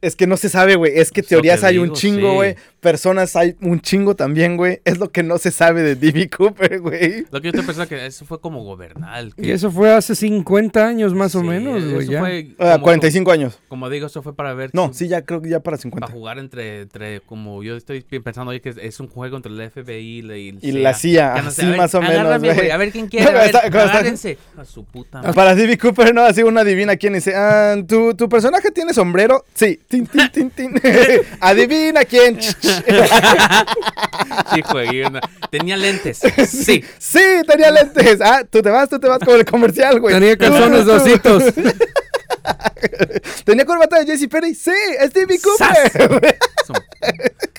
Es que no se sabe, güey. Es que teorías que hay un chingo, sí. Personas hay un chingo también, güey. Es lo que no se sabe de D.B. Cooper, güey. Lo que yo estoy pensando que eso fue como gobernal. que- Y eso fue hace 50 años más o menos, güey. eso ya. fue Ah, como- 45 años. Como digo, eso fue para ver. No, si- sí, ya creo que ya para Para 50. jugar entre, entre, como yo estoy pensando hoy que es, es un juego entre el FBI y la, y Y la CIA, no sé, así ver, más o menos, güey. A ver quién quiere, a ver, Está- cuando está- agárrense. A su puta madre. Para D.B. Cooper, no, así una adivina quién dice. Ah, ¿tu, ¿tu personaje tiene sombrero? Sí. Tin, tin, tin, tin. Adivina quién. Sí, juegué una- Tenía lentes. Sí. Sí, tenía lentes. Ah, tú te vas, tú te vas con el comercial, güey. Tenía calzones dositos. Tenía corbata de Jesse Perry. Sí, es D.B. Cooper.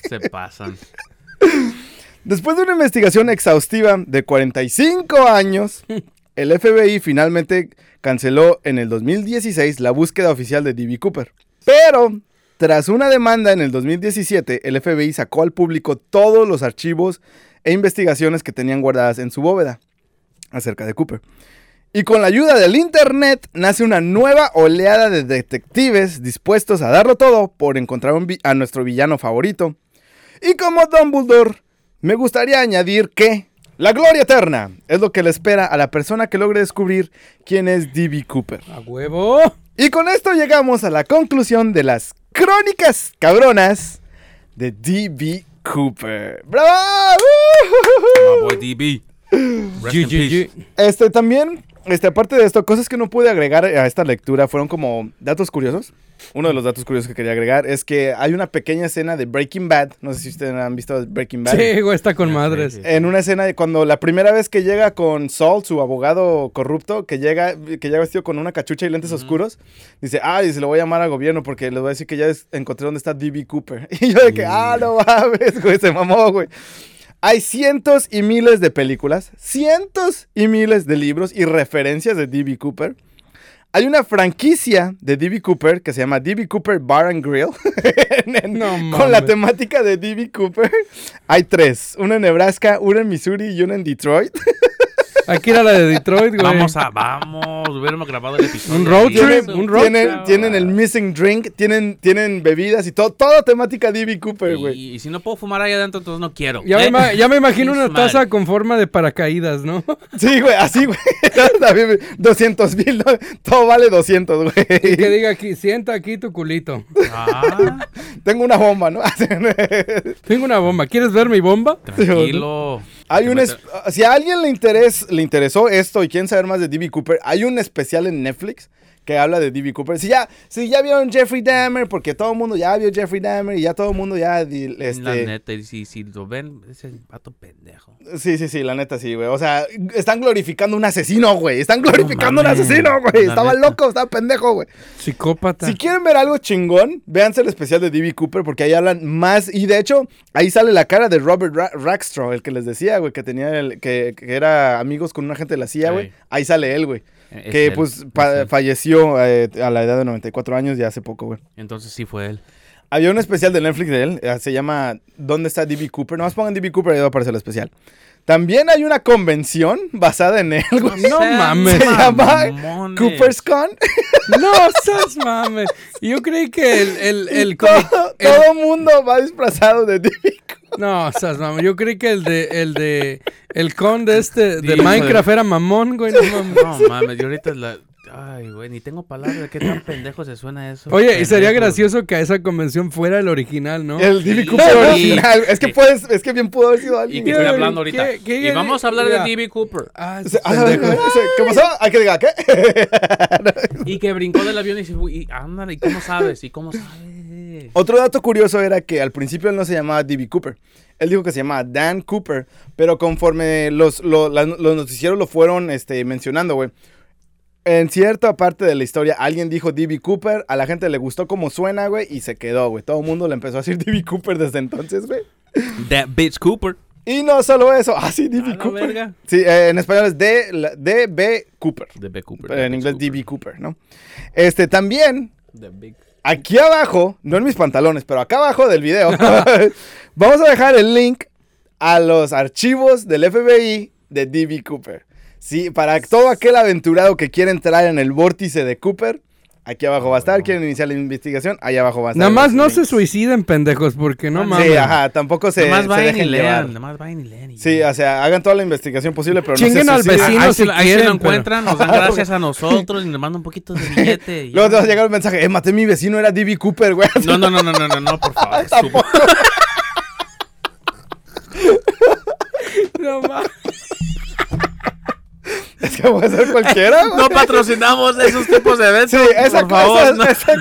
Se pasan. Después de una investigación exhaustiva de 45 años, el FBI finalmente canceló en el 2016 la búsqueda oficial de D.B. Cooper. Pero, tras una demanda en el 2017, el FBI sacó al público todos los archivos e investigaciones que tenían guardadas en su bóveda acerca de Cooper. Y con la ayuda del Internet nace una nueva oleada de detectives dispuestos a darlo todo por encontrar un a nuestro villano favorito. Y como Dumbledore, me gustaría añadir que la gloria eterna es lo que le espera a la persona que logre descubrir quién es D.B. Cooper. A huevo. Y con esto llegamos a la conclusión de las crónicas cabronas de D.B. Cooper. ¡Bravo! My boy DB. Rest in peace. Este también, este, aparte de esto, cosas que no pude agregar a esta lectura fueron como datos curiosos. Uno de los datos curiosos que quería agregar es que hay una pequeña escena de Breaking Bad. No sé si ustedes han visto Breaking Bad. Sí, güey, está con madres. En una escena de cuando la primera vez que llega con Saul, su abogado corrupto, que llega, que llega vestido con una cachucha y lentes oscuros, dice, ah, y se lo voy a llamar al gobierno porque les voy a decir que ya encontré dónde está D.B. Cooper. Y yo de que, ah, no mames, güey, se mamó, güey. Hay cientos y miles de películas, cientos y miles de libros y referencias de D.B. Cooper. Hay una franquicia de D.B. Cooper que se llama D.B. Cooper Bar and Grill. No con la temática de D.B. Cooper. Hay tres: una en Nebraska, una en Missouri y una en Detroit. Hay que ir a la de Detroit, güey. Vamos a, vamos, hubiéramos grabado el episodio. Un road trip, un road tienen, cabrón. tienen el missing drink, tienen, tienen bebidas y todo, toda temática D.B. Cooper, güey. Y, y si no puedo fumar ahí adentro, entonces no quiero. Ya, me, ¿Eh? ima- ya me imagino una madre. taza con forma de paracaídas, ¿no? Sí, güey, así, güey. También, 200 mil, todo vale 200, Y que güey. diga aquí, sienta aquí tu culito. Ah, Tengo una bomba, ¿no? Tengo una bomba. ¿Quieres ver mi bomba? tranquilo. Hay un si a alguien le interes, le interesó esto y quieren saber más de D.B. Cooper, hay un especial en Netflix que habla de D.B. Cooper. Si ya, si ya vieron Jeffrey Dahmer, porque todo el mundo ya vio Jeffrey Dahmer y ya todo el mundo ya... di- La Este, neta, y si, si lo ven, ese vato pendejo. sí, sí, sí, la neta sí, güey. O sea, están glorificando un asesino, güey. Están glorificando un asesino, güey. la Estaba neta. loco, estaba pendejo, güey. Psicópata. Si quieren ver algo chingón, véanse el especial de D.B. Cooper porque ahí hablan más. Y de hecho, ahí sale la cara de Robert Ra- Rackstraw, el que les decía, güey, que tenía el, que, que era amigos con un agente de la CIA, güey. Ey. Ahí sale él, güey. Es Que él, pues falleció eh, a la edad de 94 años ya hace poco, güey. Entonces sí fue él. Había un especial de Netflix de él, eh, se llama ¿Dónde está D.B. Cooper? Nomás pongan D.B. Cooper y ahí va a aparecer el especial. También hay una convención basada en él, güey. No mames. Se llama. Cooper's Con. No seas mames. Yo creí que el, el, el todo, el- todo mundo va disfrazado de D.B. Cooper. No, seas mames. Yo creí que el de el de el con de este de Minecraft era mamón, güey. No mames. No mames, yo ahorita la. Ay, güey, ni tengo palabras de qué tan pendejo se suena eso. Oye, y sería Pendejo. gracioso que a esa convención fuera el original, ¿no? El. Sí. Cooper Sí. original. Es que Sí. puedes, es que bien pudo haber sido Y alguien. que ¿Qué- estoy hablando ahorita. qué- qué- y vamos a hablar ya. de D.B. Cooper. Ah, O sea, ah. Hay que diga, ¿qué? Y que brincó del avión y dice, "Uy, y ándale, ¿y cómo sabes? ¿Y cómo sabes? Otro dato curioso era que al principio él no se llamaba D.B. Cooper. Él dijo que se llamaba Dan Cooper, pero conforme los, lo- la- los noticieros lo fueron este, mencionando, güey. En cierta parte de la historia, alguien dijo D.B. Cooper, a la gente le gustó cómo suena, güey, y se quedó, güey. Todo el mundo le empezó a decir D.B. Cooper desde entonces, güey. That bitch Cooper. Y no solo eso, ah, sí, D.B. A la Cooper. verga. Sí, eh, en español es D.B. Cooper. The B. Cooper. En inglés D.B. Cooper, ¿no? Este, también The Big. Aquí abajo, no en mis pantalones, pero acá abajo del video, vamos a dejar el link a los archivos del FBI de D.B. Cooper. Sí, para todo aquel aventurado que quiera entrar en el vórtice de Cooper, aquí abajo va a estar. Quieren iniciar la investigación, ahí abajo va a estar. Nada más no se suiciden, pendejos, porque no mames. Sí, ajá, tampoco se, Nomás se vayan y lean. Nomás vayan y lean. y Sí, o sea, hagan toda la investigación posible, pero Chinguen no se al suiciden. vecino. Ahí si ahí se quieren, lo pero- encuentran, nos dan gracias a nosotros y nos mandan un poquito de billete. y Luego te va a llegar un mensaje, eh, maté a mi vecino, era D.B. Cooper, güey. No, no, no, no, no, no, no, por favor. Tampoco. No mames. Es que puede ser cualquiera, güey. No patrocinamos esos tipos de eventos. Sí, esa por favor. cosa, no. esa,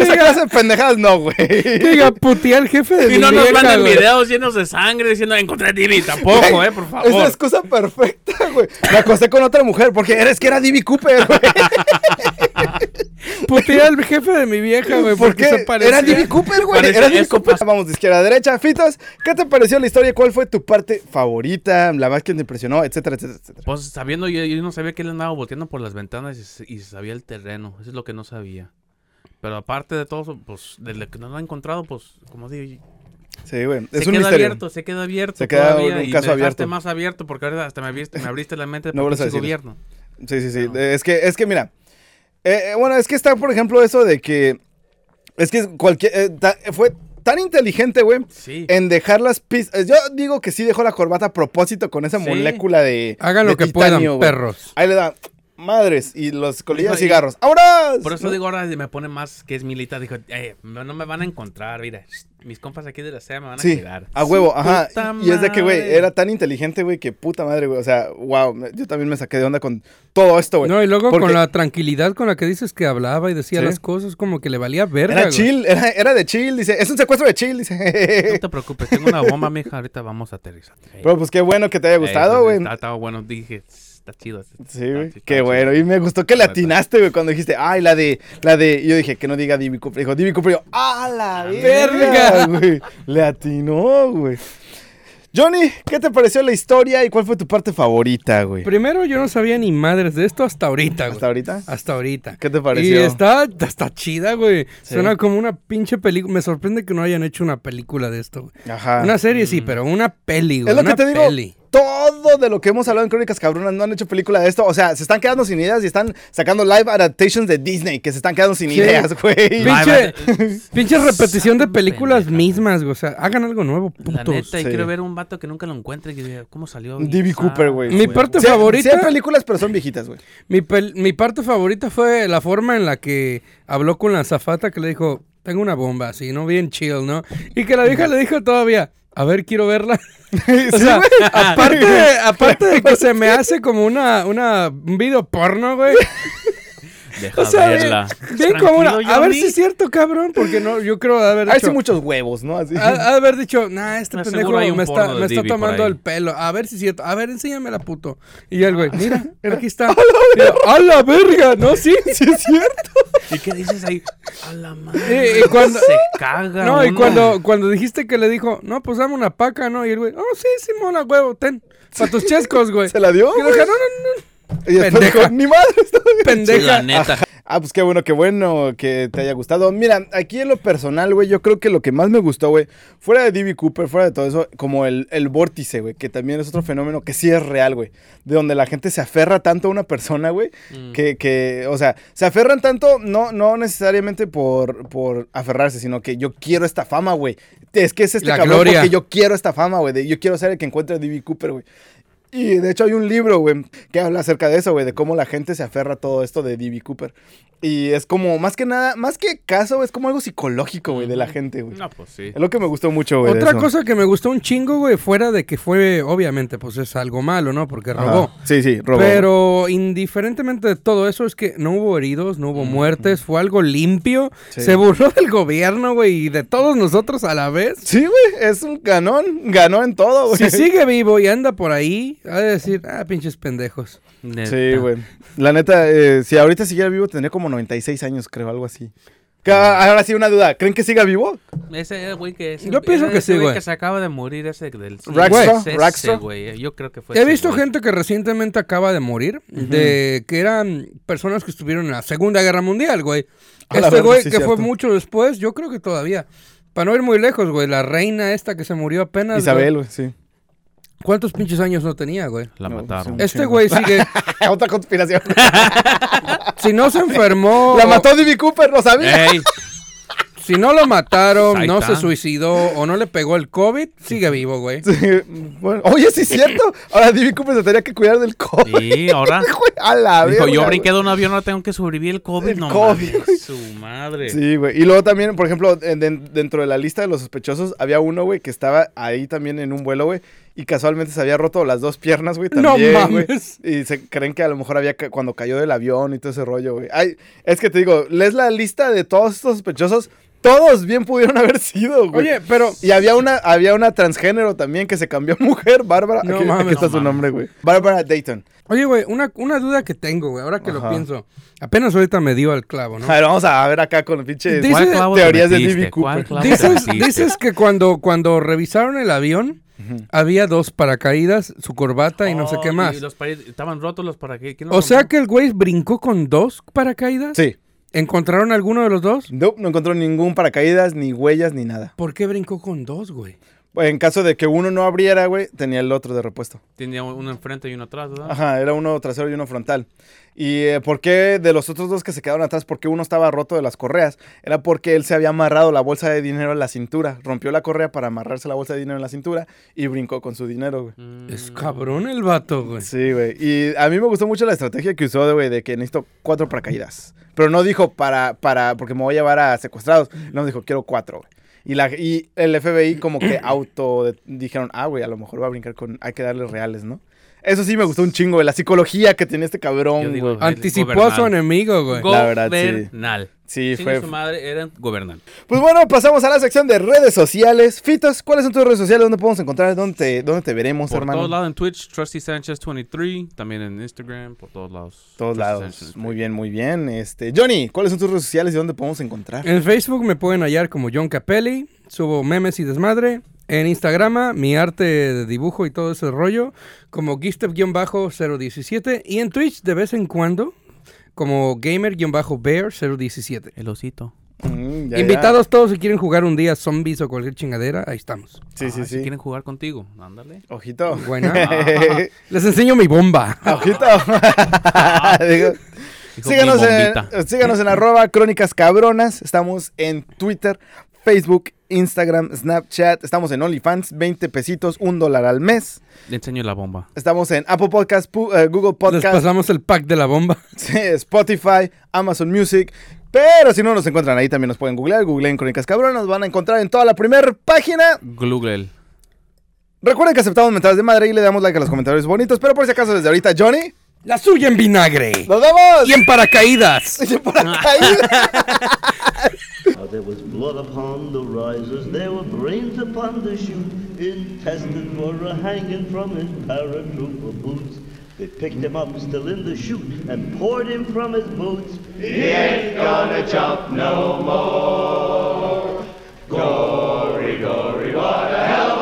esa clase de pendejadas no, güey. Diga, puteé al jefe de Y no nos güey. videos llenos de sangre diciendo encontré Divi. Tampoco, eh, por Es la favor. excusa perfecta, güey. Me acosté con otra mujer porque eres que era D.B. Cooper, güey. Puteé al jefe de mi vieja, güey, ¿Por porque qué? se. Era D.B. Cooper, güey. Parece- Era como- Cooper. Vamos de izquierda a derecha. Fitos, ¿qué te pareció la historia? ¿Cuál fue tu parte favorita? La más que te impresionó, etcétera, etcétera, etcétera. Pues sabiendo, yo, yo no sabía que él andaba volteando por las ventanas y, se- y sabía el terreno. Eso es lo que no sabía. Pero aparte de todo, eso, pues, desde que no lo ha encontrado, pues, como digo, Sí, güey. se Es un queda misterio. abierto, se queda abierto. Se queda todavía, un y caso me dejaste abierto. más abierto porque ahora hasta me abriste, me abriste la mente No decir eso. gobierno. Sí, sí, sí. No. Es que, es que mira. Eh, eh, bueno, es que está, por ejemplo, eso de que. Es que cualquier. eh, ta- fue tan inteligente, güey. Sí. En dejar las pistas. Yo digo que sí dejó la corbata a propósito con esa Sí. molécula de. Hagan de lo que titanio, puedan, perros. Ahí le da madres y los colillas de cigarros. ¡Ahora! Por eso digo ahora me pone más que es militar. Dijo, eh, no no me van a encontrar, mira. Mis compas aquí de la SEA me van a Sí, cuidar. a huevo, Su ajá. puta Y es de que, güey, era tan inteligente, güey, que puta madre, güey. O sea, wow, yo también me saqué de onda con todo esto, güey. No, y luego Porque con la tranquilidad con la que dices que hablaba y decía Sí. las cosas, como que le valía verga. Era chill, era, era de chill, dice. Es un secuestro de chill, No dice. te preocupes, tengo una bomba, mija. Ahorita vamos a aterrizar. Pero pues qué bueno que te haya ey, gustado, pues, güey. Está, está bueno, dije, está chido. está- Sí, está- güey. está Qué chido. bueno. Y me gustó que le La neta. atinaste, güey, cuando dijiste, ay, la de, la de. y Yo dije, que no diga D.B. Cooper. Dijo, D.B. Cooper. Y yo, ¡ah, la verga! güey. Le atinó, güey. Johnny, ¿qué te pareció la historia y cuál fue tu parte favorita, güey? Primero yo no sabía ni madres de esto hasta ahorita, güey. ¿Hasta ahorita? Hasta ahorita. ¿Qué te Y pareció? está, está chida, güey. Sí. Suena como una pinche película. Me sorprende que no hayan hecho una película de esto, güey. Ajá. Una serie sí, pero una peli, güey. Es lo que te digo. Todo de lo que hemos hablado en Crónicas Cabronas no han hecho película de esto. O sea, se están quedando sin ideas y están sacando live adaptations de Disney que se están quedando sin Sí. ideas, güey. Pinche, repetición de películas Pendeja. mismas, güey. O sea, hagan algo nuevo, La putos. neta, y Sí. quiero ver un vato que nunca lo encuentre y que diga, ¿cómo salió? D.B. Cooper, güey. Mi parte Sí, favorita- Sí hay películas, pero son viejitas, güey. Mi, pel- mi parte favorita fue la forma en la que habló con la zafata que le dijo, tengo una bomba, así, ¿no? Bien chill, ¿no? Y que la vieja le dijo todavía, a ver, quiero verla. o sea, aparte, de, aparte de que se me hace como una, una, un video porno, güey. Deja O sea, verla. como una. A ver si es cierto, cabrón, porque no, yo creo haber Hay dicho. sí muchos huevos, ¿no? Así. de haber dicho, nah, este Me pendejo hay un me está, me tomando ahí". el pelo. A ver si es cierto. A ver, enséñamela, puto. Y ya el güey, mira, aquí está. ¡A la verga! ¿No? Sí, sí es cierto. ¿Y qué dices ahí? A la madre. Y cuando- Se caga. No, y cuando, cuando dijiste que le dijo, no, pues dame una paca, ¿no? Y el güey, oh, sí, sí, mola, huevo, ten. Para tus chescos, güey. ¿Se la dio? Y le güey? dije, no, no, no. Y pendeja. dijo, ni madre. está bien". Sí, Pendeja. la neta. Ah, pues qué bueno, qué bueno que te haya gustado. Mira, aquí en lo personal, güey, yo creo que lo que más me gustó, güey, fuera de D.B. Cooper, fuera de todo eso, como el, el vórtice, güey, que también es otro fenómeno que sí es real, güey. De donde la gente se aferra tanto a una persona, güey, Mm. que, que, o sea, se aferran tanto, no, no necesariamente por, por aferrarse, sino que yo quiero esta fama, güey. Es que es este La cabrón gloria. porque yo quiero esta fama, güey. Yo quiero ser el que encuentre a D.B. Cooper, güey. Y de hecho hay un libro, güey, que habla acerca de eso, güey, de cómo la gente se aferra a todo esto de D.B. Cooper. Y es como, más que nada, más que caso, es como algo psicológico, güey, de la gente, güey. No, pues sí. Es lo que me gustó mucho, güey. Otra cosa que me gustó un chingo, güey, fuera de que fue, obviamente, pues es algo malo, ¿no? Porque Ajá. robó. Sí, sí, robó. Pero indiferentemente de todo eso, es que no hubo heridos, no hubo muertes, fue algo limpio. Sí. Se burló del gobierno, güey, y de todos nosotros a la vez. Sí, güey, es un ganón, ganó en todo, güey. Si sigue vivo y anda por ahí, ha de decir, ah, pinches pendejos. Neta. Sí, güey. La neta, eh, si ahorita siguiera vivo, tendría como 96 años, creo, algo así. Que, ah, Ahora sí, una duda. ¿Creen que siga vivo? Ese güey que es. Yo pienso que ese sí, güey. que se acaba de morir ese del. Ese Rackstar. güey. Yo creo que fue. He ese visto güey. gente que recientemente acaba de morir, de que eran personas que estuvieron en la Segunda Guerra Mundial, güey. A Este güey sí, que fue mucho después, yo creo que todavía. Para no ir muy lejos, güey, la reina esta que se murió apenas. Isabel, güey, sí. ¿Cuántos pinches años no tenía, güey? La No, mataron. Este güey sigue. Otra conspiración. si no se enfermó. La mató D.B. Cooper, ¿lo sabía? ¡Ey! Si no lo mataron, Ahí no está. se suicidó o no le pegó el COVID, sigue vivo, güey. Sí, bueno, oye, sí es cierto. Ahora D.B. Cooper se tenía que cuidar del COVID. Sí, ahora. a la Dijo, yo güey. brinqué de un avión, ahora tengo que sobrevivir el COVID. El no COVID, mames, güey. su madre. Sí, güey. Y luego también, por ejemplo, en- den- dentro de la lista de los sospechosos, había uno, güey, que estaba ahí también en un vuelo, güey. Y casualmente se había roto las dos piernas, güey, No también, güey. mames. Y se creen que a lo mejor había ca- cuando cayó del avión y todo ese rollo, güey. Ay, es que te digo, lees la lista de todos estos sospechosos, todos bien pudieron haber sido, güey. Oye, pero. Y había una, había una transgénero también que se cambió a mujer, Bárbara. No aquí, aquí mames. está No su mames. nombre, güey. Bárbara Dayton. Oye, güey, una, una duda que tengo, güey, ahora que Ajá. lo pienso. Apenas ahorita me dio al clavo, ¿no? A ver, vamos a ver acá con el pinche... Dice- ¿Cuál clavo te teorías de? D.B. ¿Cuál Cooper. Dices, dices que cuando, cuando revisaron el avión, había dos paracaídas, su corbata y no sé qué más. y los pare- estaban rotos los paracaídas. ¿Quién O sea rompió? que el güey brincó con dos paracaídas. Sí. ¿Encontraron alguno de los dos? No, no encontró ningún paracaídas, ni huellas, ni nada. ¿Por qué brincó con dos, güey? En caso de que uno no abriera, güey, tenía el otro de repuesto. Tenía uno enfrente y uno atrás, ¿verdad? Ajá, era uno trasero y uno frontal. ¿Y eh, por qué de los otros dos que se quedaron atrás, por qué uno estaba roto de las correas? Era porque él se había amarrado la bolsa de dinero en la cintura. Rompió la correa para amarrarse la bolsa de dinero en la cintura y brincó con su dinero, güey. Mm. Es cabrón el vato, güey. Sí, güey. Y a mí me gustó mucho la estrategia que usó, de, güey, de que necesito cuatro paracaídas. Pero no dijo para, para, porque me voy a llevar a secuestrados. No, dijo, quiero cuatro, güey. Y, la, y el FBI como que auto de- dijeron, ah, güey, a lo mejor va a brincar con, hay que darle reales, ¿no? Eso sí me gustó un chingo, güey. La psicología que tenía este cabrón, digo, güey. Anticipó a su enemigo, güey. La verdad, sí. Gobernal. Sí, Sí, fue. su madre era gobernal. Pues bueno, pasamos a la sección de redes sociales. Fitos, ¿cuáles son tus redes sociales? ¿Dónde podemos encontrar? ¿Dónde te, dónde te veremos, Por hermano? todos lados en Twitch, Trusty Sánchez 23, también en Instagram, por todos lados. Todos Trusty lados. Sánchez 23. Muy bien, muy bien. Este, Johnny, ¿cuáles son tus redes sociales y dónde podemos encontrar? En Facebook me pueden hallar como John Capelli. Subo memes y desmadre. En Instagram, mi arte de dibujo y todo ese rollo, como Gistev-017. Y en Twitch, de vez en cuando, como Gamer-Bear017. El osito. Mm, ya, ya. Invitados todos si quieren jugar un día zombies o cualquier chingadera, ahí estamos. Sí, sí, Ah, Si sí. quieren jugar contigo, ándale. Ojito. Buena. Les enseño mi bomba. Ojito. Digo, síganos, en, síganos en arroba crónicas cabronas. Estamos en Twitter, Facebook, Instagram, Snapchat. Estamos en OnlyFans, 20 pesitos, un dólar al mes. Le enseño la bomba. Estamos en Apple Podcast, pu- eh, Google Les Podcast, pasamos el pack de la bomba. sí, Spotify, Amazon Music. Pero si no nos encuentran ahí, también nos pueden googlear. Googleen Crónicas Cabronas. Nos van a encontrar en toda la primera página. Google. Recuerden que aceptamos mensajes de madre y le damos like a los comentarios bonitos. Pero por si acaso, desde ahorita, Johnny. La suya en vinagre. ¡Nos vemos! Y en paracaídas. Por acá. There was blood upon the risers, there were brains upon the chute, intestines were a-hanging from his paratrooper boots. They picked him up still in the chute and poured him from his boots. He ain't gonna jump no more. Gory, gory, what a hell